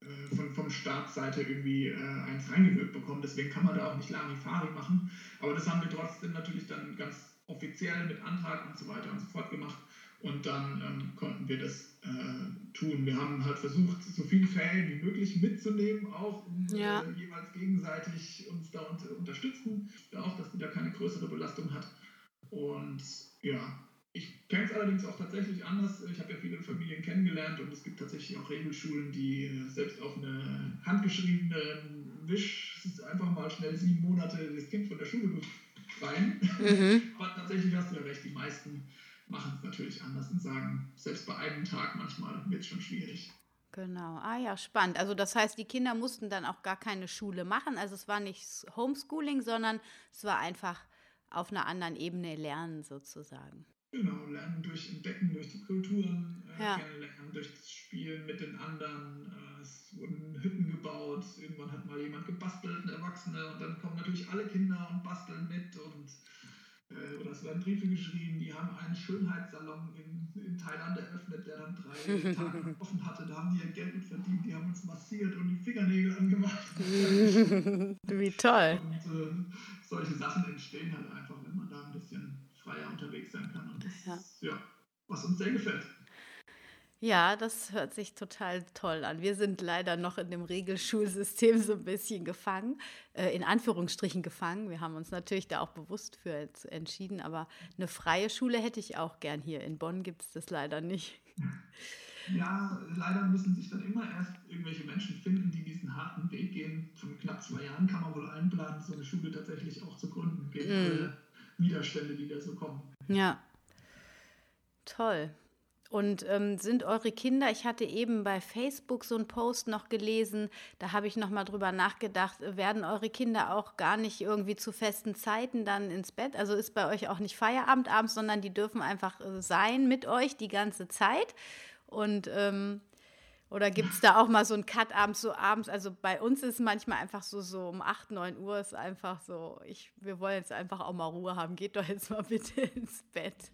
äh, von, vom Staatsseite irgendwie äh, eins reingewirkt bekommen. Deswegen kann man da auch nicht Larifari machen. Aber das haben wir trotzdem natürlich dann ganz offiziell mit Antrag und so weiter und so fort gemacht. Und dann ähm, konnten wir das äh, tun. Wir haben halt versucht, so viele Fälle wie möglich mitzunehmen, auch um ja. äh, jeweils gegenseitig uns da unter, unterstützen. Auch, dass die da keine größere Belastung hat. Und ja, ich kenne es allerdings auch tatsächlich anders. Ich habe ja viele Familien kennengelernt und es gibt tatsächlich auch Regelschulen, die äh, selbst auf eine handgeschriebene Wisch einfach mal schnell sieben Monate das Kind von der Schule befreien. Mhm. Aber tatsächlich hast du ja recht, die meisten machen es natürlich anders und sagen, selbst bei einem Tag manchmal wird es schon schwierig. Genau, ah ja, spannend. Also das heißt, die Kinder mussten dann auch gar keine Schule machen. Also es war nicht Homeschooling, sondern es war einfach auf einer anderen Ebene lernen sozusagen. Genau, lernen durch Entdecken, durch die Kulturen, äh, ja. kennenlernen, durch das Spielen mit den anderen. Äh, es wurden Hütten gebaut, irgendwann hat mal jemand gebastelt, ein Erwachsener, und dann kommen natürlich alle Kinder und basteln mit und oder es werden Briefe geschrieben, die haben einen Schönheitssalon in, in Thailand eröffnet, der dann drei Tage offen hatte. Da haben die ihr Geld mit verdient, die haben uns massiert und die Fingernägel angemacht. Wie toll. Und äh, solche Sachen entstehen halt einfach, wenn man da ein bisschen freier unterwegs sein kann. Und das ja. ist ja, was uns sehr gefällt. Ja, das hört sich total toll an. Wir sind leider noch in dem Regelschulsystem so ein bisschen gefangen, äh, in Anführungsstrichen gefangen. Wir haben uns natürlich da auch bewusst für entschieden, aber eine freie Schule hätte ich auch gern hier. In Bonn gibt es das leider nicht. Ja, leider müssen sich dann immer erst irgendwelche Menschen finden, die diesen harten Weg gehen. Von knapp zwei Jahren kann man wohl einplanen, so eine Schule tatsächlich auch zu gründen, gegen mm. alle Widerstände, die da so kommen. Ja, toll. Und ähm, sind eure Kinder, ich hatte eben bei Facebook so einen Post noch gelesen, da habe ich nochmal drüber nachgedacht, werden eure Kinder auch gar nicht irgendwie zu festen Zeiten dann ins Bett? Also ist bei euch auch nicht Feierabend abends, sondern die dürfen einfach äh, sein mit euch die ganze Zeit? Und ähm, oder gibt es da auch mal so einen Cut abends, so abends? Also bei uns ist manchmal einfach so, so um 8, 9 Uhr ist einfach so, ich, wir wollen jetzt einfach auch mal Ruhe haben. Geht doch jetzt mal bitte ins Bett.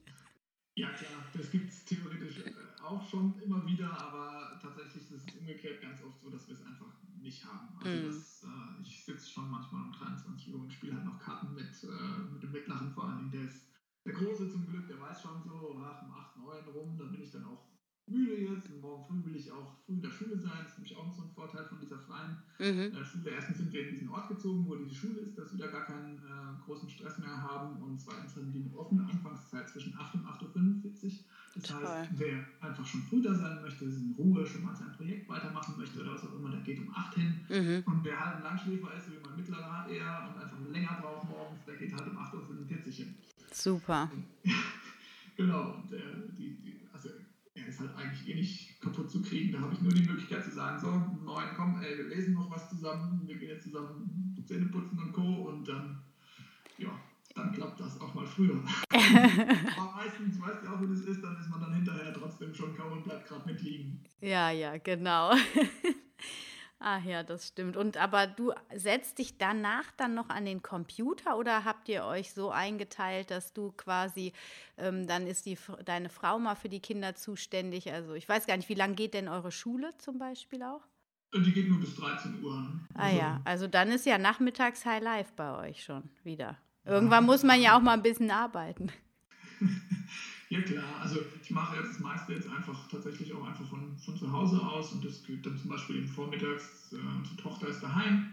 Ja, klar, das gibt es theoretisch äh, auch schon immer wieder, aber tatsächlich ist es umgekehrt ganz oft so, dass wir es einfach nicht haben. Also mm. das, äh, ich sitze schon manchmal um 23 Uhr und spiele halt noch Karten mit, äh, mit dem Mittleren vor allem. Der ist der Große zum Glück, der weiß schon so, ach, um 8, 9 rum, dann bin ich dann auch müde jetzt und morgen früh will ich auch früh in der Schule sein. Das ist nämlich auch so ein Vorteil von dieser freien mhm. äh, Schule. Erstens sind wir in diesen Ort gezogen, wo diese Schule ist, dass wir da gar keinen äh, großen Stress mehr haben. Und zweitens haben die eine offene Anfangszeit zwischen 8 und 8.45 Uhr. Das Toll. heißt, wer einfach schon früh da sein möchte, in Ruhe schon mal sein Projekt weitermachen möchte oder was auch immer, der geht um 8 hin. Mhm. Und wer halt ein Langschläfer ist, wie mein mittlerer eher und einfach länger braucht morgens, der geht halt um 8.45 Uhr hin. Super. genau. Und der, die, er ist halt eigentlich eh nicht kaputt zu kriegen. Da habe ich nur die Möglichkeit zu sagen, so, neun, komm, ey, wir lesen noch was zusammen, wir gehen jetzt zusammen Zähne putzen und Co. Und dann, ja, dann klappt das auch mal früher. Aber meistens, weißt du auch, wie das ist, dann ist man dann hinterher trotzdem schon kaum und bleibt gerade mitliegen. Ja, ja, genau. Ach ja, das stimmt. Und aber du setzt dich danach dann noch an den Computer oder habt ihr euch so eingeteilt, dass du quasi, ähm, dann ist die, deine Frau mal für die Kinder zuständig? Also ich weiß gar nicht, wie lange geht denn eure Schule zum Beispiel auch? Die geht nur bis 13 Uhr. Ah also, ja, also dann ist ja nachmittags High Life bei euch schon wieder. Irgendwann muss man ja auch mal ein bisschen arbeiten. Ja klar, also ich mache jetzt das meiste jetzt einfach tatsächlich auch einfach von, von zu Hause aus und das gilt dann zum Beispiel eben vormittags, äh, unsere Tochter ist daheim.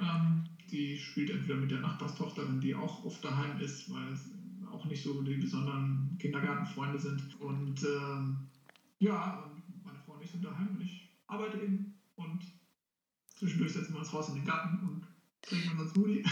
Ähm, die spielt entweder mit der Nachbarstochter, die auch oft daheim ist, weil es auch nicht so die besonderen Kindergartenfreunde sind. Und ähm, ja, meine Frau und ich sind daheim und ich arbeite eben und zwischendurch setzen wir uns raus in den Garten und trinken unseren Smoothie.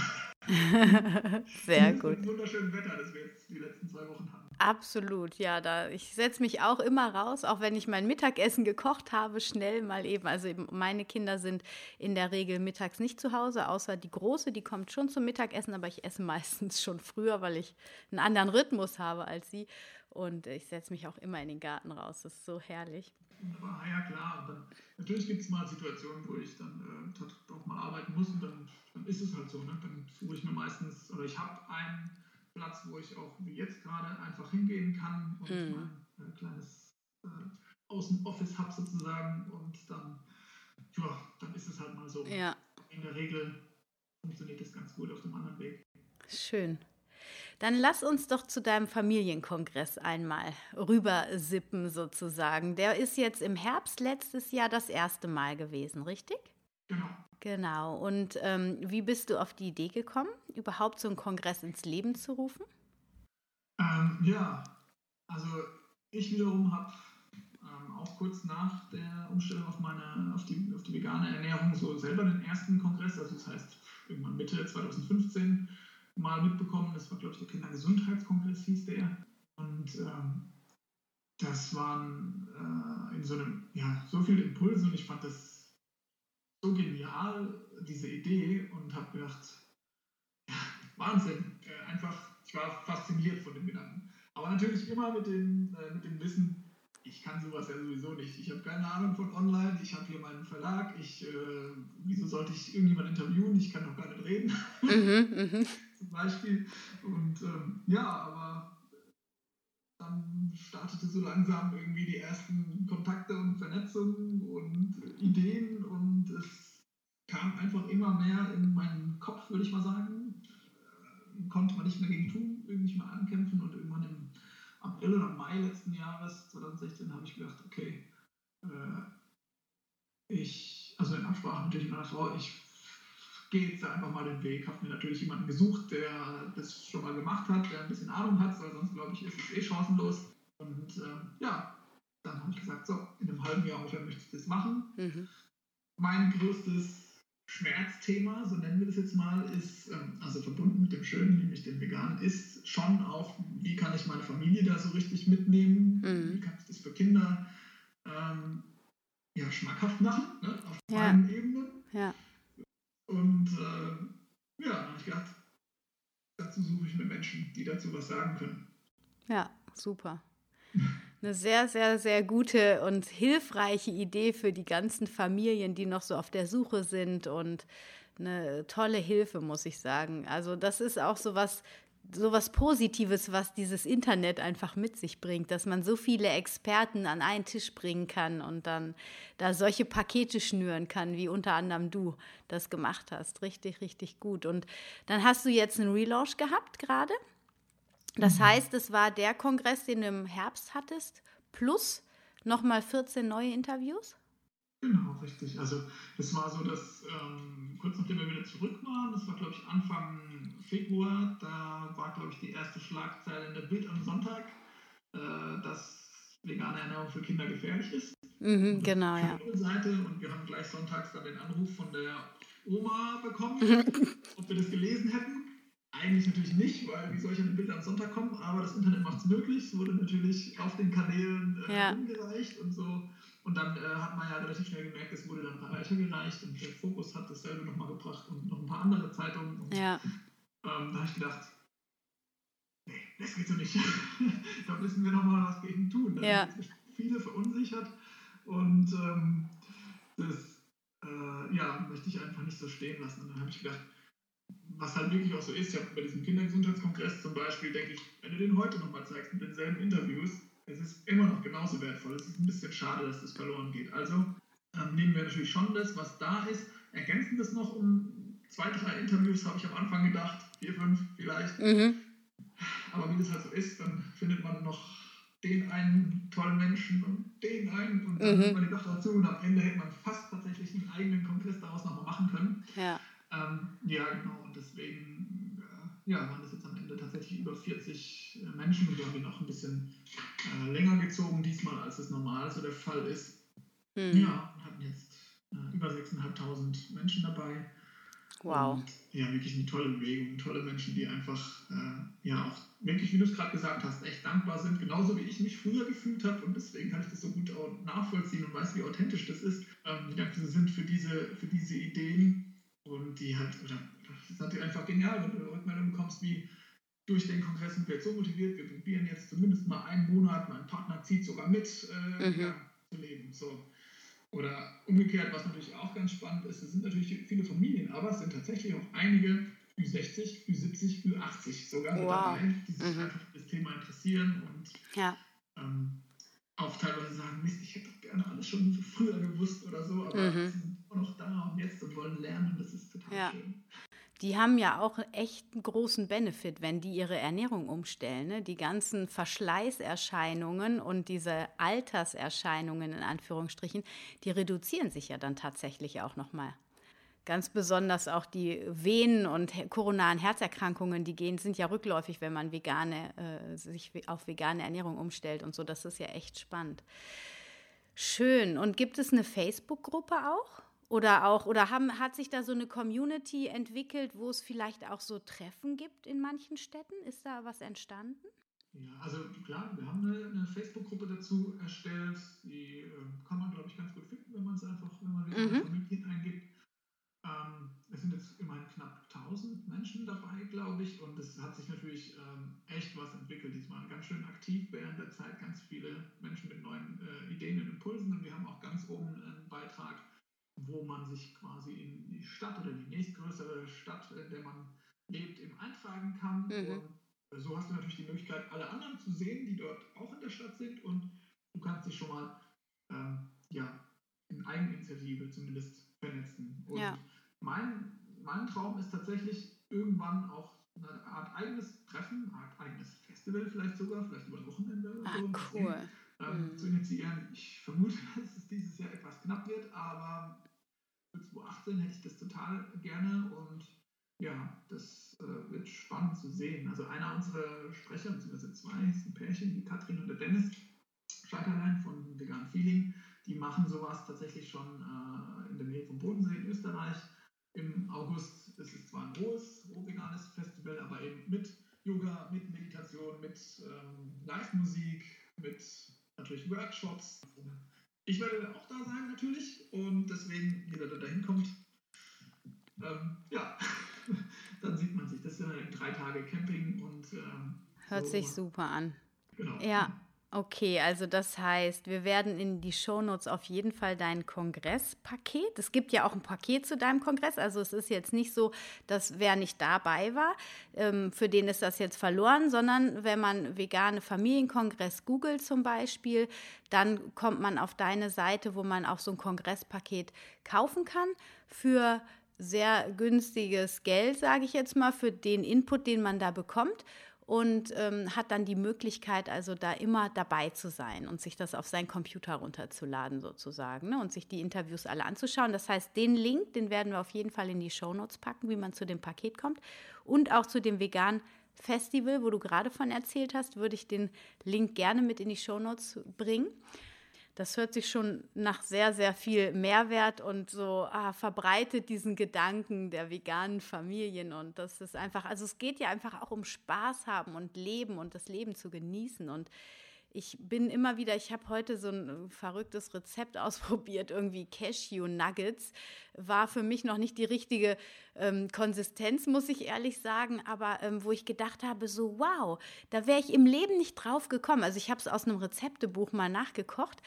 Sehr gut. Ein wunderschönes Wetter, das wir jetzt die letzten zwei Wochen hatten. Absolut, ja. Da, ich setze mich auch immer raus, auch wenn ich mein Mittagessen gekocht habe, schnell mal eben. Also eben meine Kinder sind in der Regel mittags nicht zu Hause, außer die Große, die kommt schon zum Mittagessen, aber ich esse meistens schon früher, weil ich einen anderen Rhythmus habe als sie. Und ich setze mich auch immer in den Garten raus. Das ist so herrlich. Wunderbar, ja klar. Und dann, natürlich gibt es mal Situationen, wo ich dann äh, auch mal arbeiten muss und dann, dann ist es halt so. Ne? Dann suche ich mir meistens, oder ich habe einen Platz, wo ich auch wie jetzt gerade einfach hingehen kann und mhm. mein äh, kleines äh, Außenoffice habe sozusagen und dann, ja, dann ist es halt mal so. Ja. In der Regel funktioniert das ganz gut auf dem anderen Weg. Schön. Dann lass uns doch zu deinem Familienkongress einmal rübersippen sozusagen. Der ist jetzt im Herbst letztes Jahr das erste Mal gewesen, richtig? Genau. Genau. Und ähm, wie bist du auf die Idee gekommen, überhaupt so einen Kongress ins Leben zu rufen? Ähm, ja, also ich wiederum habe ähm, auch kurz nach der Umstellung auf meine auf die, auf die vegane Ernährung so selber den ersten Kongress, also das heißt irgendwann Mitte 2015 mal mitbekommen. Das war glaube ich der Kindergesundheitskongress hieß der und ähm, das waren äh, in so einem ja so viele Impulse und ich fand das so genial, diese Idee, und habe gedacht, ja, Wahnsinn, äh, einfach, ich war fasziniert von dem Gedanken. Aber natürlich immer mit dem, äh, mit dem Wissen, ich kann sowas ja sowieso nicht. Ich habe keine Ahnung von online, ich habe hier meinen Verlag, ich, äh, wieso sollte ich irgendjemand interviewen? Ich kann doch gar nicht reden. Mhm, mh. Zum Beispiel. Und ähm, ja, aber dann startete so langsam irgendwie die ersten Kontakte und Vernetzungen und Ideen und es kam einfach immer mehr in meinen Kopf, würde ich mal sagen. Äh, konnte man nicht mehr gegen tun, irgendwie mal ankämpfen und irgendwann im April oder Mai letzten Jahres, 2016, habe ich gedacht, okay, äh, ich, also in Absprache natürlich mit meiner Frau, ich gehe jetzt einfach mal den Weg. Habe mir natürlich jemanden gesucht, der das schon mal gemacht hat, der ein bisschen Ahnung hat, weil sonst glaube ich, ist es eh chancenlos. Und äh, ja, dann habe ich gesagt, so, in einem halben Jahr ungefähr möchte ich das machen. Mhm. Mein größtes Schmerzthema, so nennen wir das jetzt mal, ist, ähm, also verbunden mit dem Schönen, nämlich dem Veganen, ist schon auch, wie kann ich meine Familie da so richtig mitnehmen? Mhm. Wie kann ich das für Kinder ähm, ja, schmackhaft machen, ne? auf ja. allen Ebenen. Ja. Und äh, ja, habe ich gedacht, dazu suche ich mir Menschen, die dazu was sagen können. Ja, super. Eine sehr, sehr, sehr gute und hilfreiche Idee für die ganzen Familien, die noch so auf der Suche sind und eine tolle Hilfe, muss ich sagen. Also das ist auch so was, so was Positives, was dieses Internet einfach mit sich bringt, dass man so viele Experten an einen Tisch bringen kann und dann da solche Pakete schnüren kann, wie unter anderem du das gemacht hast. Richtig, richtig gut. Und dann hast du jetzt einen Relaunch gehabt gerade. Das mhm. heißt, es war der Kongress, den du im Herbst hattest, plus nochmal 14 neue Interviews? Genau, richtig. Also es war so, dass ähm, kurz nachdem wir wieder zurück waren, das war glaube ich Anfang Februar, da war glaube ich die erste Schlagzeile in der Bild am Sonntag, äh, dass vegane Ernährung für Kinder gefährlich ist. Mhm, genau, ja. Seite und wir haben gleich sonntags dann den Anruf von der Oma bekommen, ob wir das gelesen hätten. Eigentlich natürlich nicht, weil wie soll ich an ein Bild am Sonntag kommen, aber das Internet macht es möglich. Es wurde natürlich auf den Kanälen äh, ja. umgereicht und so. Und dann äh, hat man ja relativ schnell gemerkt, es wurde dann weitergereicht und der Fokus hat dasselbe nochmal gebracht und noch ein paar andere Zeitungen. Und, ja. ähm, da habe ich gedacht, nee, das geht so nicht. da müssen wir nochmal was gegen tun. Da ja. sind viele verunsichert und ähm, das äh, ja, möchte ich einfach nicht so stehen lassen. Und dann habe ich gedacht, was halt wirklich auch so ist, ich habe bei diesem Kindergesundheitskongress zum Beispiel, denke ich, wenn du den heute nochmal zeigst mit denselben Interviews, es ist immer noch genauso wertvoll. Es ist ein bisschen schade, dass das verloren geht. Also ähm, nehmen wir natürlich schon das, was da ist, ergänzen das noch um zwei, drei Interviews, habe ich am Anfang gedacht, vier, fünf vielleicht. Mhm. Aber wie das halt so ist, dann findet man noch den einen tollen Menschen und den einen und dann mhm. nimmt man die doch dazu und am Ende hätte man fast tatsächlich einen eigenen Kongress daraus nochmal machen können. Ja. Ähm, ja, genau. Und deswegen äh, ja, waren das jetzt am Ende tatsächlich über 40 äh, Menschen und wir haben ihn auch ein bisschen äh, länger gezogen diesmal, als es normal so der Fall ist. Mhm. Ja, und hatten jetzt äh, über 6.500 Menschen dabei. Wow. Und, ja, wirklich eine tolle Bewegung, tolle Menschen, die einfach, äh, ja, auch wirklich, wie du es gerade gesagt hast, echt dankbar sind, genauso wie ich mich früher gefühlt habe und deswegen kann ich das so gut auch nachvollziehen und weiß, wie authentisch das ist, ähm, die dankbar sind für diese, für diese Ideen und die halt, oder das ist natürlich einfach genial, wenn du Rückmeldungen bekommst, wie durch den Kongress sind wir jetzt so motiviert, wir probieren jetzt zumindest mal einen Monat, mein Partner zieht sogar mit, äh, mhm. ja, zu leben. So. Oder umgekehrt, was natürlich auch ganz spannend ist, es sind natürlich viele Familien, aber es sind tatsächlich auch einige Ü60, Ü70, Ü80 sogar wow. dabei, die sich mhm. einfach für das Thema interessieren und ja. ähm, auch teilweise sagen, Mist, ich hätte doch gerne alles schon früher gewusst oder so, aber mhm. sie sind immer noch da und jetzt und wollen lernen und das ist total ja. schön die haben ja auch echt einen großen Benefit, wenn die ihre Ernährung umstellen. Ne? Die ganzen Verschleißerscheinungen und diese Alterserscheinungen in Anführungsstrichen, die reduzieren sich ja dann tatsächlich auch nochmal. Ganz besonders auch die Venen- und koronaren Herzerkrankungen, die gehen, sind ja rückläufig, wenn man vegane, äh, sich auf vegane Ernährung umstellt und so. Das ist ja echt spannend. Schön. Und gibt es eine Facebook-Gruppe auch? Oder auch, oder haben, hat sich da so eine Community entwickelt, wo es vielleicht auch so Treffen gibt in manchen Städten? Ist da was entstanden? Ja, also klar, wir haben eine, eine Facebook-Gruppe dazu erstellt. Die äh, kann man, glaube ich, ganz gut finden, wenn man es einfach, wenn man mhm. Familien eingibt. Ähm, es sind jetzt immerhin knapp 1000 Menschen dabei, glaube ich, und es hat sich natürlich ähm, echt was entwickelt. Die waren ganz schön aktiv während der Zeit, ganz viele Menschen mit neuen äh, Ideen und Impulsen. Und wir haben auch ganz oben einen Beitrag wo man sich quasi in die Stadt oder die nächstgrößere Stadt, in der man lebt, eben eintragen kann. Mhm. Und so hast du natürlich die Möglichkeit, alle anderen zu sehen, die dort auch in der Stadt sind und du kannst dich schon mal ähm, ja, in Eigeninitiative zumindest vernetzen. Und ja. mein, mein Traum ist tatsächlich irgendwann auch eine Art eigenes Treffen, eine Art eigenes Festival vielleicht sogar, vielleicht über ein Wochenende. Ah, so, cool. Ähm, mhm. zu initiieren. Ich vermute, dass es dieses Jahr etwas knapp wird, aber 2018 hätte ich das total gerne und ja, das äh, wird spannend zu sehen. Also einer unserer Sprecher, beziehungsweise zwei, ist ein Pärchen, die Katrin und der Dennis Scheiterlein von Vegan Feeling, die machen sowas tatsächlich schon äh, in der Nähe vom Bodensee in Österreich. Im August ist es zwar ein rohes, roh-veganes Festival, aber eben mit Yoga, mit Meditation, mit ähm, Live-Musik, mit natürlich Workshops. Ich werde auch da sein natürlich und deswegen, jeder, der da hinkommt, ähm, ja, dann sieht man sich. Das sind dann drei Tage Camping und ähm, hört so. sich super an. Genau. Ja. Okay, also das heißt, wir werden in die Shownotes auf jeden Fall dein Kongresspaket. Es gibt ja auch ein Paket zu deinem Kongress. Also es ist jetzt nicht so, dass wer nicht dabei war, ähm, für den ist das jetzt verloren, sondern wenn man vegane Familienkongress googelt zum Beispiel, dann kommt man auf deine Seite, wo man auch so ein Kongresspaket kaufen kann für sehr günstiges Geld, sage ich jetzt mal, für den Input, den man da bekommt. Und ähm, hat dann die Möglichkeit, also da immer dabei zu sein und sich das auf seinen Computer runterzuladen sozusagen ne? und sich die Interviews alle anzuschauen. Das heißt, den Link, den werden wir auf jeden Fall in die Shownotes packen, wie man zu dem Paket kommt und auch zu dem veganen Festival, wo du gerade von erzählt hast, würde ich den Link gerne mit in die Shownotes bringen das hört sich schon nach sehr, sehr viel Mehrwert und so ah, verbreitet diesen Gedanken der veganen Familien. Und das ist einfach, also es geht ja einfach auch um Spaß haben und Leben und das Leben zu genießen. Und ich bin immer wieder, ich habe heute so ein verrücktes Rezept ausprobiert, irgendwie Cashew Nuggets. War für mich noch nicht die richtige ähm, Konsistenz, muss ich ehrlich sagen, aber ähm, wo ich gedacht habe, so wow, da wäre ich im Leben nicht drauf gekommen. Also ich habe es aus einem Rezeptebuch mal nachgekocht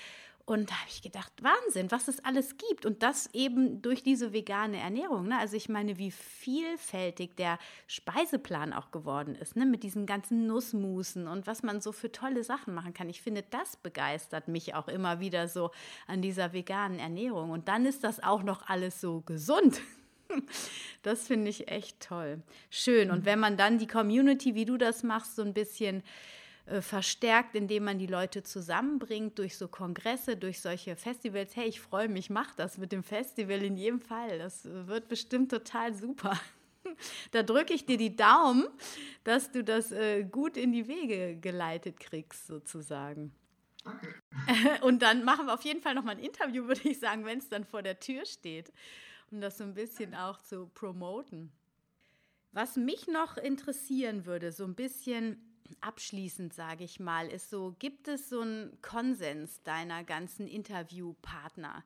und da habe ich gedacht, Wahnsinn, was es alles gibt. Und das eben durch diese vegane Ernährung. Ne? Also ich meine, wie vielfältig der Speiseplan auch geworden ist, ne? mit diesen ganzen Nussmusen und was man so für tolle Sachen machen kann. Ich finde, das begeistert mich auch immer wieder so an dieser veganen Ernährung. Und dann ist das auch noch alles so gesund. Das finde ich echt toll. Schön. Und wenn man dann die Community, wie du das machst, so ein bisschen äh, verstärkt, indem man die Leute zusammenbringt durch so Kongresse, durch solche Festivals. Hey, ich freue mich, mach das mit dem Festival in jedem Fall. Das wird bestimmt total super. Da drücke ich dir die Daumen, dass du das äh, gut in die Wege geleitet kriegst, sozusagen. Danke. Und dann machen wir auf jeden Fall nochmal ein Interview, würde ich sagen, wenn es dann vor der Tür steht, um das so ein bisschen auch zu promoten. Was mich noch interessieren würde, so ein bisschen abschließend, sage ich mal, ist so, gibt es so einen Konsens deiner ganzen Interviewpartner,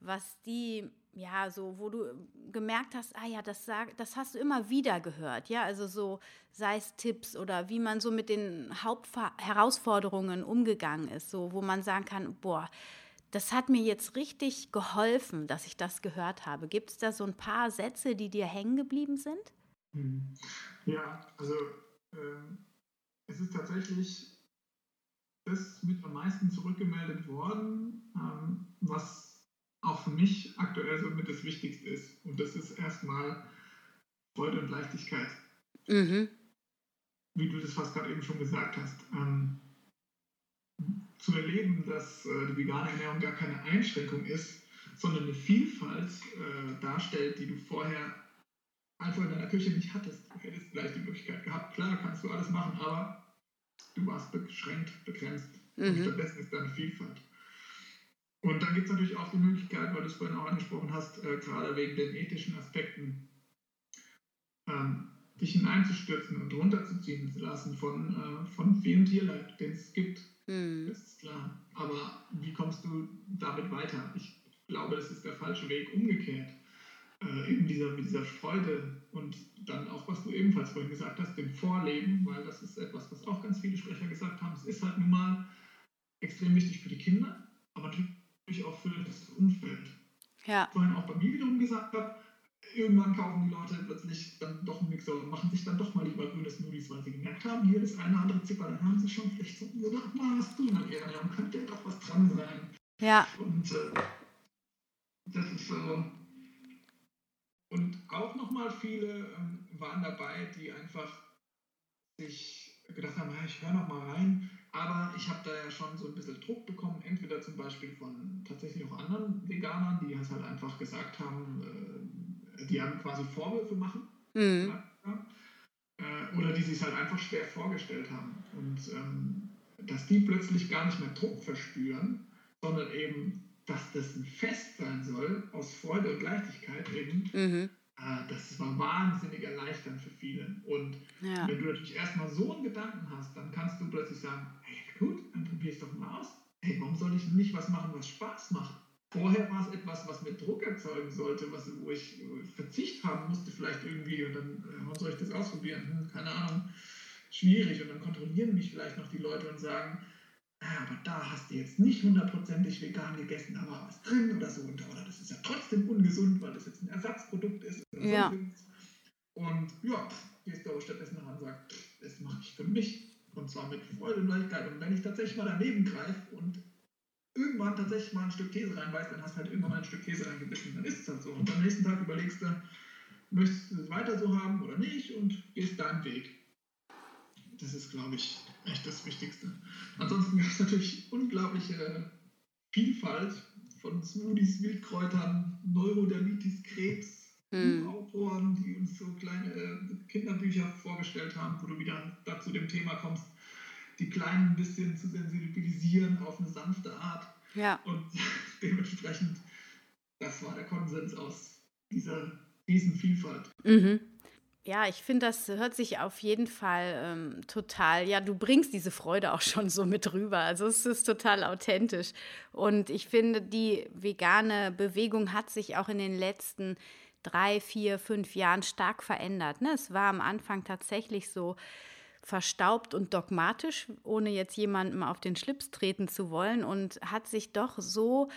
was die, ja, so, wo du gemerkt hast, ah ja, das, sag, das hast du immer wieder gehört, ja, also so, sei es Tipps oder wie man so mit den Hauptherausforderungen umgegangen ist, so, wo man sagen kann, boah, das hat mir jetzt richtig geholfen, dass ich das gehört habe. Gibt es da so ein paar Sätze, die dir hängen geblieben sind? Hm. Ja, also ähm, es ist tatsächlich das mit am meisten zurückgemeldet worden, ähm, was auch für mich aktuell so mit das Wichtigste ist. Und das ist erstmal Freude und Leichtigkeit. Mhm. Wie du das fast gerade eben schon gesagt hast. Ähm, zu erleben, dass äh, die vegane Ernährung gar keine Einschränkung ist, sondern eine Vielfalt äh, darstellt, die du vorher einfach in deiner Küche nicht hattest. Du hättest vielleicht die Möglichkeit gehabt, klar, kannst du alles machen, aber du warst beschränkt, begrenzt. Mhm. stattdessen ist da eine Vielfalt. Und dann gibt es natürlich auch die Möglichkeit, weil du es vorhin auch angesprochen hast, äh, gerade wegen den ethischen Aspekten, ähm, dich hineinzustürzen und runterzuziehen zu lassen von, äh, von vielen Tierleid, den es gibt. Mhm. Das ist klar. Aber wie kommst du damit weiter? Ich glaube, das ist der falsche Weg. Umgekehrt äh, eben dieser, mit dieser Freude und dann auch, was du ebenfalls vorhin gesagt hast, dem Vorleben, weil das ist etwas, was auch ganz viele Sprecher gesagt haben. Es ist halt nun mal extrem wichtig für die Kinder, aber natürlich auch für das Umfeld. Ja. Vorhin auch bei mir wiederum gesagt habe, irgendwann kaufen die Leute plötzlich dann doch einen Mixer und machen sich dann doch mal lieber grüne Smoothies, weil sie gemerkt haben, hier ist eine andere Zipper, dann haben sie schon vielleicht so gedacht, mal was tun an Ernährung, könnte ja doch was dran sein. Ja. Und äh, das ist so, und auch nochmal viele ähm, waren dabei, die einfach sich gedacht haben, ich höre nochmal rein. Aber ich habe da ja schon so ein bisschen Druck bekommen, entweder zum Beispiel von tatsächlich auch anderen Veganern, die halt einfach gesagt haben, äh, die haben quasi Vorwürfe machen. Mhm. Ja, äh, oder die sich halt einfach schwer vorgestellt haben. Und ähm, dass die plötzlich gar nicht mehr Druck verspüren, sondern eben dass das ein Fest sein soll, aus Freude und Leichtigkeit eben, mhm. äh, das war wahnsinnig erleichternd für viele. Und ja. wenn du natürlich erstmal so einen Gedanken hast, dann kannst du plötzlich sagen, hey gut, dann probiere ich doch mal aus. Hey, warum soll ich nicht was machen, was Spaß macht? Vorher war es etwas, was mir Druck erzeugen sollte, was, wo ich Verzicht haben musste vielleicht irgendwie und dann, äh, warum soll ich das ausprobieren? Hm, keine Ahnung, schwierig. Und dann kontrollieren mich vielleicht noch die Leute und sagen, aber da hast du jetzt nicht hundertprozentig vegan gegessen, da war was drin oder so. Oder das ist ja trotzdem ungesund, weil das jetzt ein Ersatzprodukt ist. ja. Und ja, gehst du aber stattdessen nach und sagst, das mache ich für mich. Und zwar mit Freude und Leichtigkeit. Und wenn ich tatsächlich mal daneben greife und irgendwann tatsächlich mal ein Stück Käse reinbeißt, dann hast du halt irgendwann mal ein Stück Käse reingebissen. Dann ist es halt so. Und am nächsten Tag überlegst du, möchtest du es weiter so haben oder nicht und gehst deinen Weg. Das ist, glaube ich, echt das Wichtigste. Ansonsten gibt es natürlich unglaubliche Vielfalt von Smoothies, Wildkräutern, Neurodermitis, Krebs, hm. Autoren, die uns so kleine äh, Kinderbücher vorgestellt haben, wo du wieder da zu dem Thema kommst, die Kleinen ein bisschen zu sensibilisieren auf eine sanfte Art. Ja. Und dementsprechend, das war der Konsens aus dieser Riesenvielfalt. Mhm. Ja, ich finde, das hört sich auf jeden Fall ähm, total, ja, du bringst diese Freude auch schon so mit rüber. Also es ist total authentisch. Und ich finde, die vegane Bewegung hat sich auch in den letzten drei, vier, fünf Jahren stark verändert. Ne? Es war am Anfang tatsächlich so verstaubt und dogmatisch, ohne jetzt jemandem auf den Schlips treten zu wollen und hat sich doch so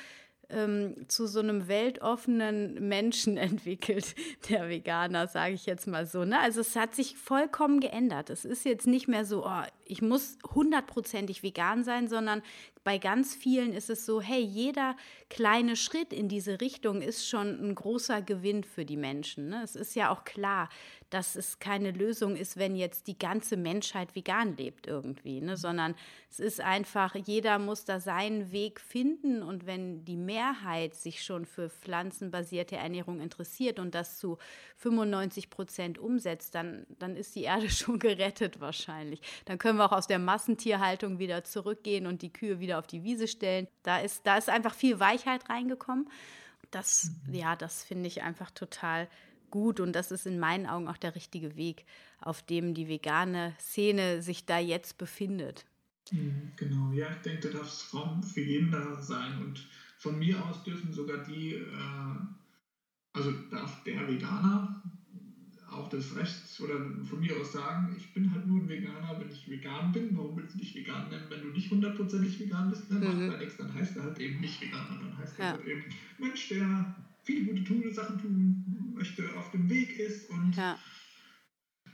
ähm, zu so einem weltoffenen Menschen entwickelt, der Veganer, sage ich jetzt mal so. Ne? Also es hat sich vollkommen geändert. Es ist jetzt nicht mehr so, oh, ich muss hundertprozentig vegan sein, sondern bei ganz vielen ist es so, hey, jeder kleine Schritt in diese Richtung ist schon ein großer Gewinn für die Menschen. Ne? Es ist ja auch klar, dass es keine Lösung ist, wenn jetzt die ganze Menschheit vegan lebt irgendwie, ne? sondern es ist einfach, jeder muss da seinen Weg finden und wenn die Mehrheit sich schon für pflanzenbasierte Ernährung interessiert und das zu 95 Prozent umsetzt, dann, dann ist die Erde schon gerettet wahrscheinlich. Dann können wir auch aus der Massentierhaltung wieder zurückgehen und die Kühe wieder auf die Wiese stellen. Da ist, da ist einfach viel Weichheit reingekommen. Das, ja, das finde ich einfach total gut und das ist in meinen Augen auch der richtige Weg, auf dem die vegane Szene sich da jetzt befindet. Mhm, genau, ja, ich denke, da darf es Raum für jeden da sein und von mir aus dürfen sogar die, äh, also darf der Veganer auch das Recht oder von mir aus sagen, ich bin halt nur ein Veganer, wenn ich vegan bin. Warum willst du dich vegan nennen, wenn du nicht hundertprozentig vegan bist? Dann mhm. macht er nichts, dann heißt er halt eben nicht Veganer, dann heißt er ja. halt eben Mensch, der viele gute tun, Sachen tun möchte, auf dem Weg ist und ja.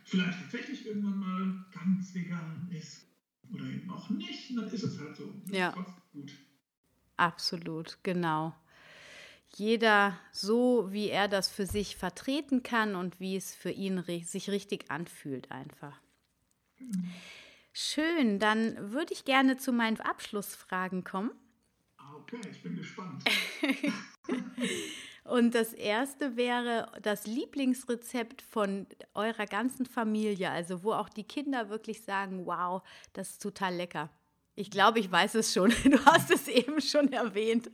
vielleicht tatsächlich irgendwann mal ganz vegan ist. Oder eben auch nicht, und dann ist es halt so. Das ja. gut. Absolut, genau. Jeder so, wie er das für sich vertreten kann und wie es für ihn sich richtig anfühlt, einfach. Mhm. Schön, dann würde ich gerne zu meinen Abschlussfragen kommen. Okay, ich bin gespannt. Und das erste wäre das Lieblingsrezept von eurer ganzen Familie, also wo auch die Kinder wirklich sagen, wow, das ist total lecker. Ich glaube, ich weiß es schon. Du hast es eben schon erwähnt.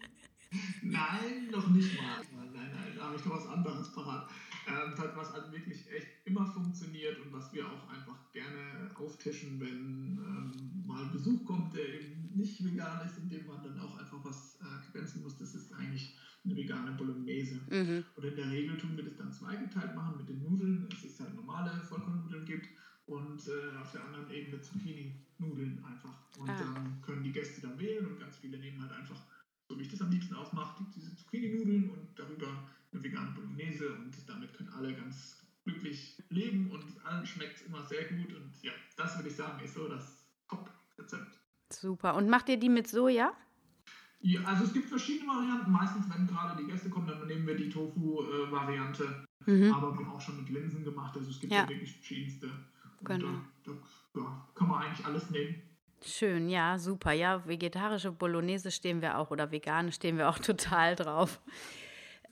Nein, noch nicht mal. Nein, nein, da habe ich noch was anderes parat. Ähm, was also wirklich echt immer funktioniert und was wir auch einfach gerne auftischen, wenn ähm, mal Besuch kommt, der eben nicht vegan ist, indem man dann auch einfach was äh, kredenzen muss, das ist eigentlich eine vegane Bolognese. Mhm. Und in der Regel tun wir das dann zweigeteilt machen mit den Nudeln, dass es halt normale Vollkornnudeln gibt und äh, auf der anderen Ebene Zucchini-Nudeln einfach. Und ah. dann können die Gäste dann wählen und ganz viele nehmen halt einfach, so wie ich das am liebsten auch mache, diese Zucchini-Nudeln und darüber eine vegane Bolognese und damit können alle ganz glücklich leben und allen schmeckt es immer sehr gut und ja, das würde ich sagen, ist so das Top-Rezept. Super. Und macht ihr die mit Soja? Ja, also es gibt verschiedene Varianten. Meistens, wenn gerade die Gäste kommen, dann nehmen wir die Tofu-Variante. Mhm. Aber wir haben auch schon mit Linsen gemacht. Also es gibt ja, ja wirklich verschiedenste. Genau. Da, da ja, kann man eigentlich alles nehmen. Schön, ja, super. Ja, vegetarische Bolognese stehen wir auch oder vegane stehen wir auch total drauf.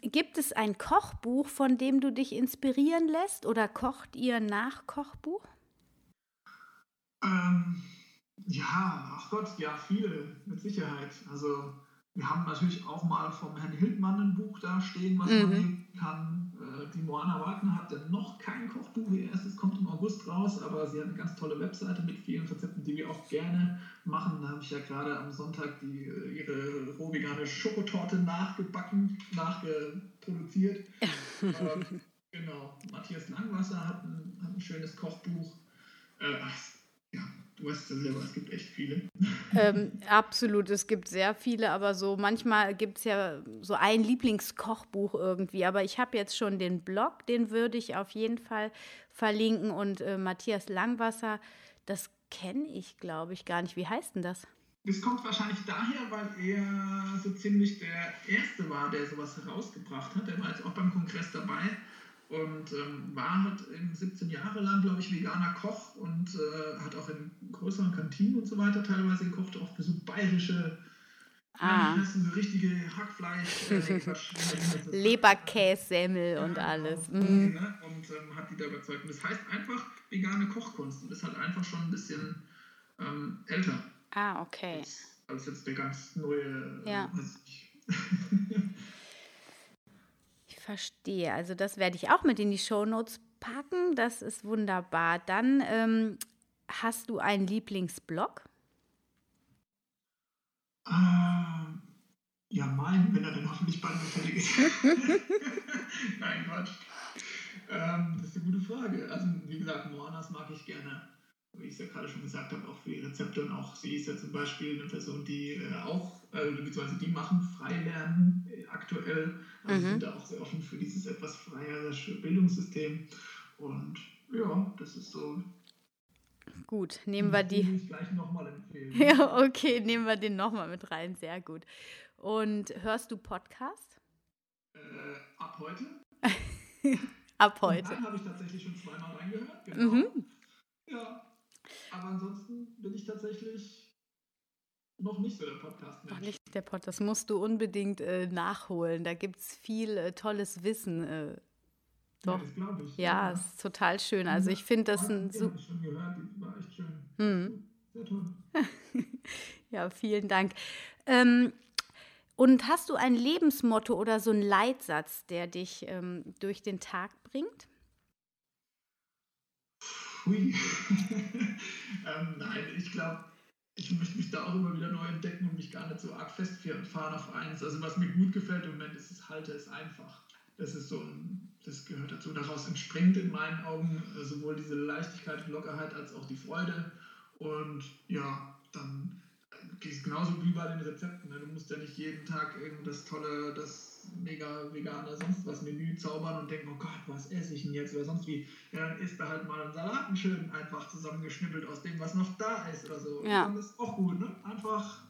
Gibt es ein Kochbuch, von dem du dich inspirieren lässt oder kocht ihr nach Kochbuch? Ähm, ja, ach Gott, ja, viele, mit Sicherheit. Also wir haben natürlich auch mal vom Herrn Hildmann ein Buch da stehen, was mhm. man nehmen kann. Äh, die Moana Wagner hat ja noch kein Kochbuch. Ihr erstes kommt im August raus, aber sie hat eine ganz tolle Webseite mit vielen Rezepten, die wir auch gerne machen. Da habe ich ja gerade am Sonntag die, äh, ihre rohvegane Schokotorte nachgebacken, nachgeproduziert. ähm, genau. Matthias Langwasser hat ein, hat ein schönes Kochbuch. Äh, Du weißt ja selber, es gibt echt viele. Ähm, absolut, es gibt sehr viele, aber so manchmal gibt es ja so ein Lieblingskochbuch irgendwie. Aber ich habe jetzt schon den Blog, den würde ich auf jeden Fall verlinken. Und äh, Matthias Langwasser, das kenne ich, glaube ich, gar nicht. Wie heißt denn das? Das kommt wahrscheinlich daher, weil er so ziemlich der Erste war, der sowas herausgebracht hat. Er war jetzt auch beim Kongress dabei. Und ähm, war halt 17 Jahre lang, glaube ich, veganer Koch und äh, hat auch in größeren Kantinen und so weiter teilweise gekocht, auch für so bayerische Ah. Ja, so richtige Hackfleisch, äh, Leberkässemmel und genau. alles. Mhm. Ne? Und ähm, hat die da überzeugt. Und das heißt einfach vegane Kochkunst und ist halt einfach schon ein bisschen ähm, älter. Ah, okay. Als, als, jetzt der ganz neue. Äh, ja. ich. verstehe. Also, das werde ich auch mit in die Shownotes packen. Das ist wunderbar. Dann ähm, hast du einen Lieblingsblog? Ah, ja, mein, wenn er dann hoffentlich bald fertig ist. Nein, Quatsch. Ähm, das ist eine gute Frage. Also, wie gesagt, Moanas mag ich gerne. Wie ich es ja gerade schon gesagt habe, auch für die Rezepte und auch sie ist ja zum Beispiel eine Person, die äh, auch, äh, beziehungsweise die machen Freilernen äh, aktuell. Also mhm. sind da auch sehr offen für dieses etwas freiere Bildungssystem. Und ja, das ist so Gut, nehmen wir die. Ich gleich nochmal empfehlen. Ja, okay, nehmen wir den nochmal mit rein. Sehr gut. Und hörst du Podcast? Äh, ab heute. ab heute. Dann habe ich tatsächlich schon zweimal reingehört. Genau. Mhm. Ja. Aber ansonsten bin ich tatsächlich noch nicht so der Podcast. Noch nicht der Podcast. Das musst du unbedingt äh, nachholen. Da gibt es viel äh, tolles Wissen äh, doch. Ja, ich. Ja, ja, ist total schön. Also ich finde das ein super. Ich schon gehört, die war echt schön. Hm. Sehr toll. ja, vielen Dank. Ähm, und hast du ein Lebensmotto oder so einen Leitsatz, der dich ähm, durch den Tag bringt? Hui. ähm, nein, ich glaube, ich möchte mich da auch immer wieder neu entdecken und mich gar nicht so arg festfahren auf eins. Also was mir gut gefällt im Moment ist, es halte es einfach. Das ist so ein das gehört dazu. Daraus entspringt in meinen Augen äh, sowohl diese Leichtigkeit und Lockerheit als auch die Freude. Und ja, dann geht es genauso wie bei den Rezepten. Ne? Du musst ja nicht jeden Tag das tolle, das mega vegane, sonst was Menü zaubern und denken, oh Gott, was esse ich denn jetzt oder sonst wie. Ja, dann isst da halt mal einen Salaten schön einfach zusammengeschnippelt aus dem, was noch da ist oder so. Ja. Und das ist auch gut, ne? Einfach,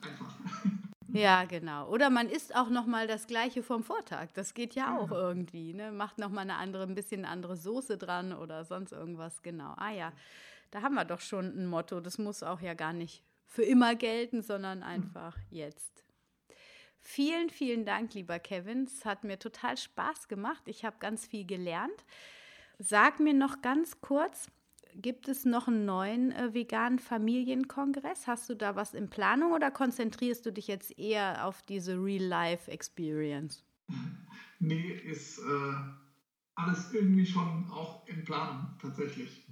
einfach. Ja, genau. Oder man isst auch noch mal das Gleiche vom Vortag. Das geht ja auch irgendwie. Ne? Macht noch mal eine andere, ein bisschen andere Soße dran oder sonst irgendwas. Genau. Ah ja, da haben wir doch schon ein Motto. Das muss auch ja gar nicht für immer gelten, sondern einfach jetzt. Vielen, vielen Dank, lieber Kevin. Es hat mir total Spaß gemacht. Ich habe ganz viel gelernt. Sag mir noch ganz kurz, Gibt es noch einen neuen äh, veganen Familienkongress? Hast du da was in Planung oder konzentrierst du dich jetzt eher auf diese Real-Life-Experience? Nee, ist äh, alles irgendwie schon auch in Planung tatsächlich.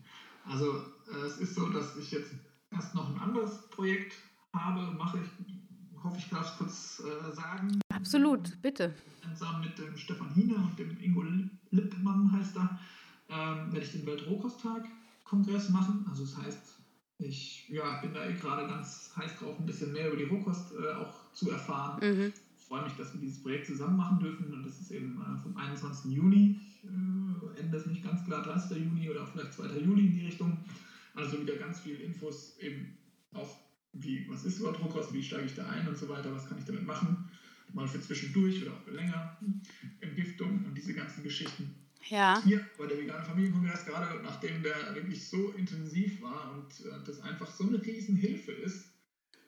Also äh, es ist so, dass ich jetzt erst noch ein anderes Projekt habe, mache ich, hoffe ich darf es kurz äh, sagen. Absolut, bitte. Zusammen mit dem Stefan Hiener und dem Ingo Lippmann heißt er, ähm, werde ich den Weltrohkosttag Kongress machen. Also das heißt, ich ja, bin da eh gerade ganz heiß drauf, ein bisschen mehr über die Rohkost äh, auch zu erfahren. Mhm. Ich freue mich, dass wir dieses Projekt zusammen machen dürfen und das ist eben äh, vom 21. Juni, äh, Ende ist nicht ganz klar, 30. Juni oder vielleicht 2. Juli in die Richtung. Also wieder ganz viele Infos eben auch, wie, was ist überhaupt Rohkost, wie steige ich da ein und so weiter, was kann ich damit machen, mal für zwischendurch oder auch für länger, Entgiftung und diese ganzen Geschichten. Ja. Hier bei der veganen Familienkongress, gerade nachdem der wirklich so intensiv war und äh, das einfach so eine Riesenhilfe ist,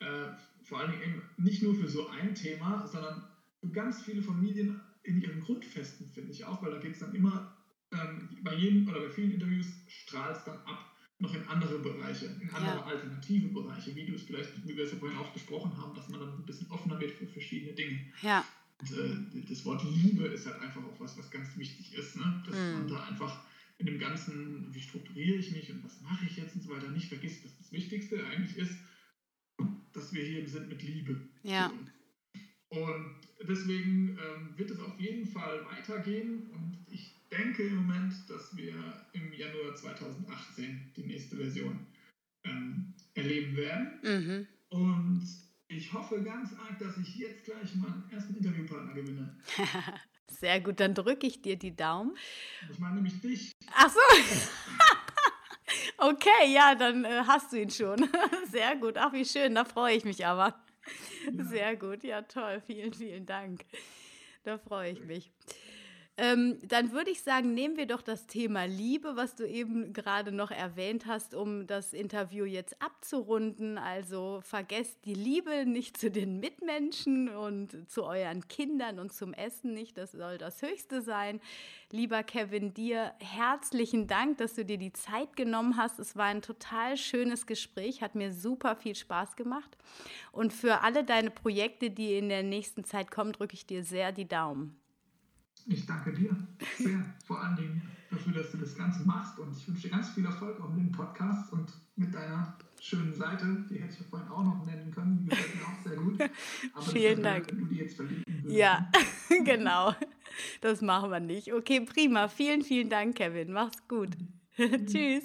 äh, vor allen Dingen eben nicht nur für so ein Thema, sondern für ganz viele Familien in ihren Grundfesten, finde ich auch, weil da geht es dann immer, ähm, bei jedem oder bei vielen Interviews strahlt es dann ab, noch in andere Bereiche, in andere ja. alternative Bereiche, wie du es vielleicht, wie wir es ja vorhin auch besprochen haben, dass man dann ein bisschen offener wird für verschiedene Dinge. Ja. Und, äh, das Wort Liebe ist halt einfach auch was, was ganz wichtig ist, ne? dass mm. man da einfach in dem Ganzen, wie strukturiere ich mich und was mache ich jetzt und so weiter, nicht vergisst, dass das Wichtigste eigentlich ist, dass wir hier sind mit Liebe. Ja. Und deswegen ähm, wird es auf jeden Fall weitergehen und ich denke im Moment, dass wir im Januar 2018 die nächste Version ähm, erleben werden. Mhm. Und ich hoffe ganz arg, dass ich jetzt gleich meinen ersten Interviewpartner gewinne. Sehr gut, dann drücke ich dir die Daumen. Ich meine nämlich dich. Ach so. okay, ja, dann äh, hast du ihn schon. Sehr gut. Ach, wie schön, da freue ich mich aber. Ja. Sehr gut, ja, toll. Vielen, vielen Dank. Da freue ich mich. Ähm, dann würde ich sagen, nehmen wir doch das Thema Liebe, was du eben gerade noch erwähnt hast, um das Interview jetzt abzurunden. Also vergesst die Liebe nicht zu den Mitmenschen und zu euren Kindern und zum Essen nicht. Das soll das Höchste sein. Lieber Kevin, dir herzlichen Dank, dass du dir die Zeit genommen hast. Es war ein total schönes Gespräch, hat mir super viel Spaß gemacht. Und für alle deine Projekte, die in der nächsten Zeit kommen, drücke ich dir sehr die Daumen. Ich danke dir sehr, vor allen Dingen dafür, dass du das Ganze machst und ich wünsche dir ganz viel Erfolg auch mit dem Podcast und mit deiner schönen Seite, die hätte ich ja vorhin auch noch nennen können, die gefällt mir auch sehr gut. Aber Vielen Dank. Wenn du die jetzt verlinken. Ja, genau. Das machen wir nicht. Okay, prima. Vielen, vielen Dank, Kevin. Mach's gut. Mhm. Tschüss.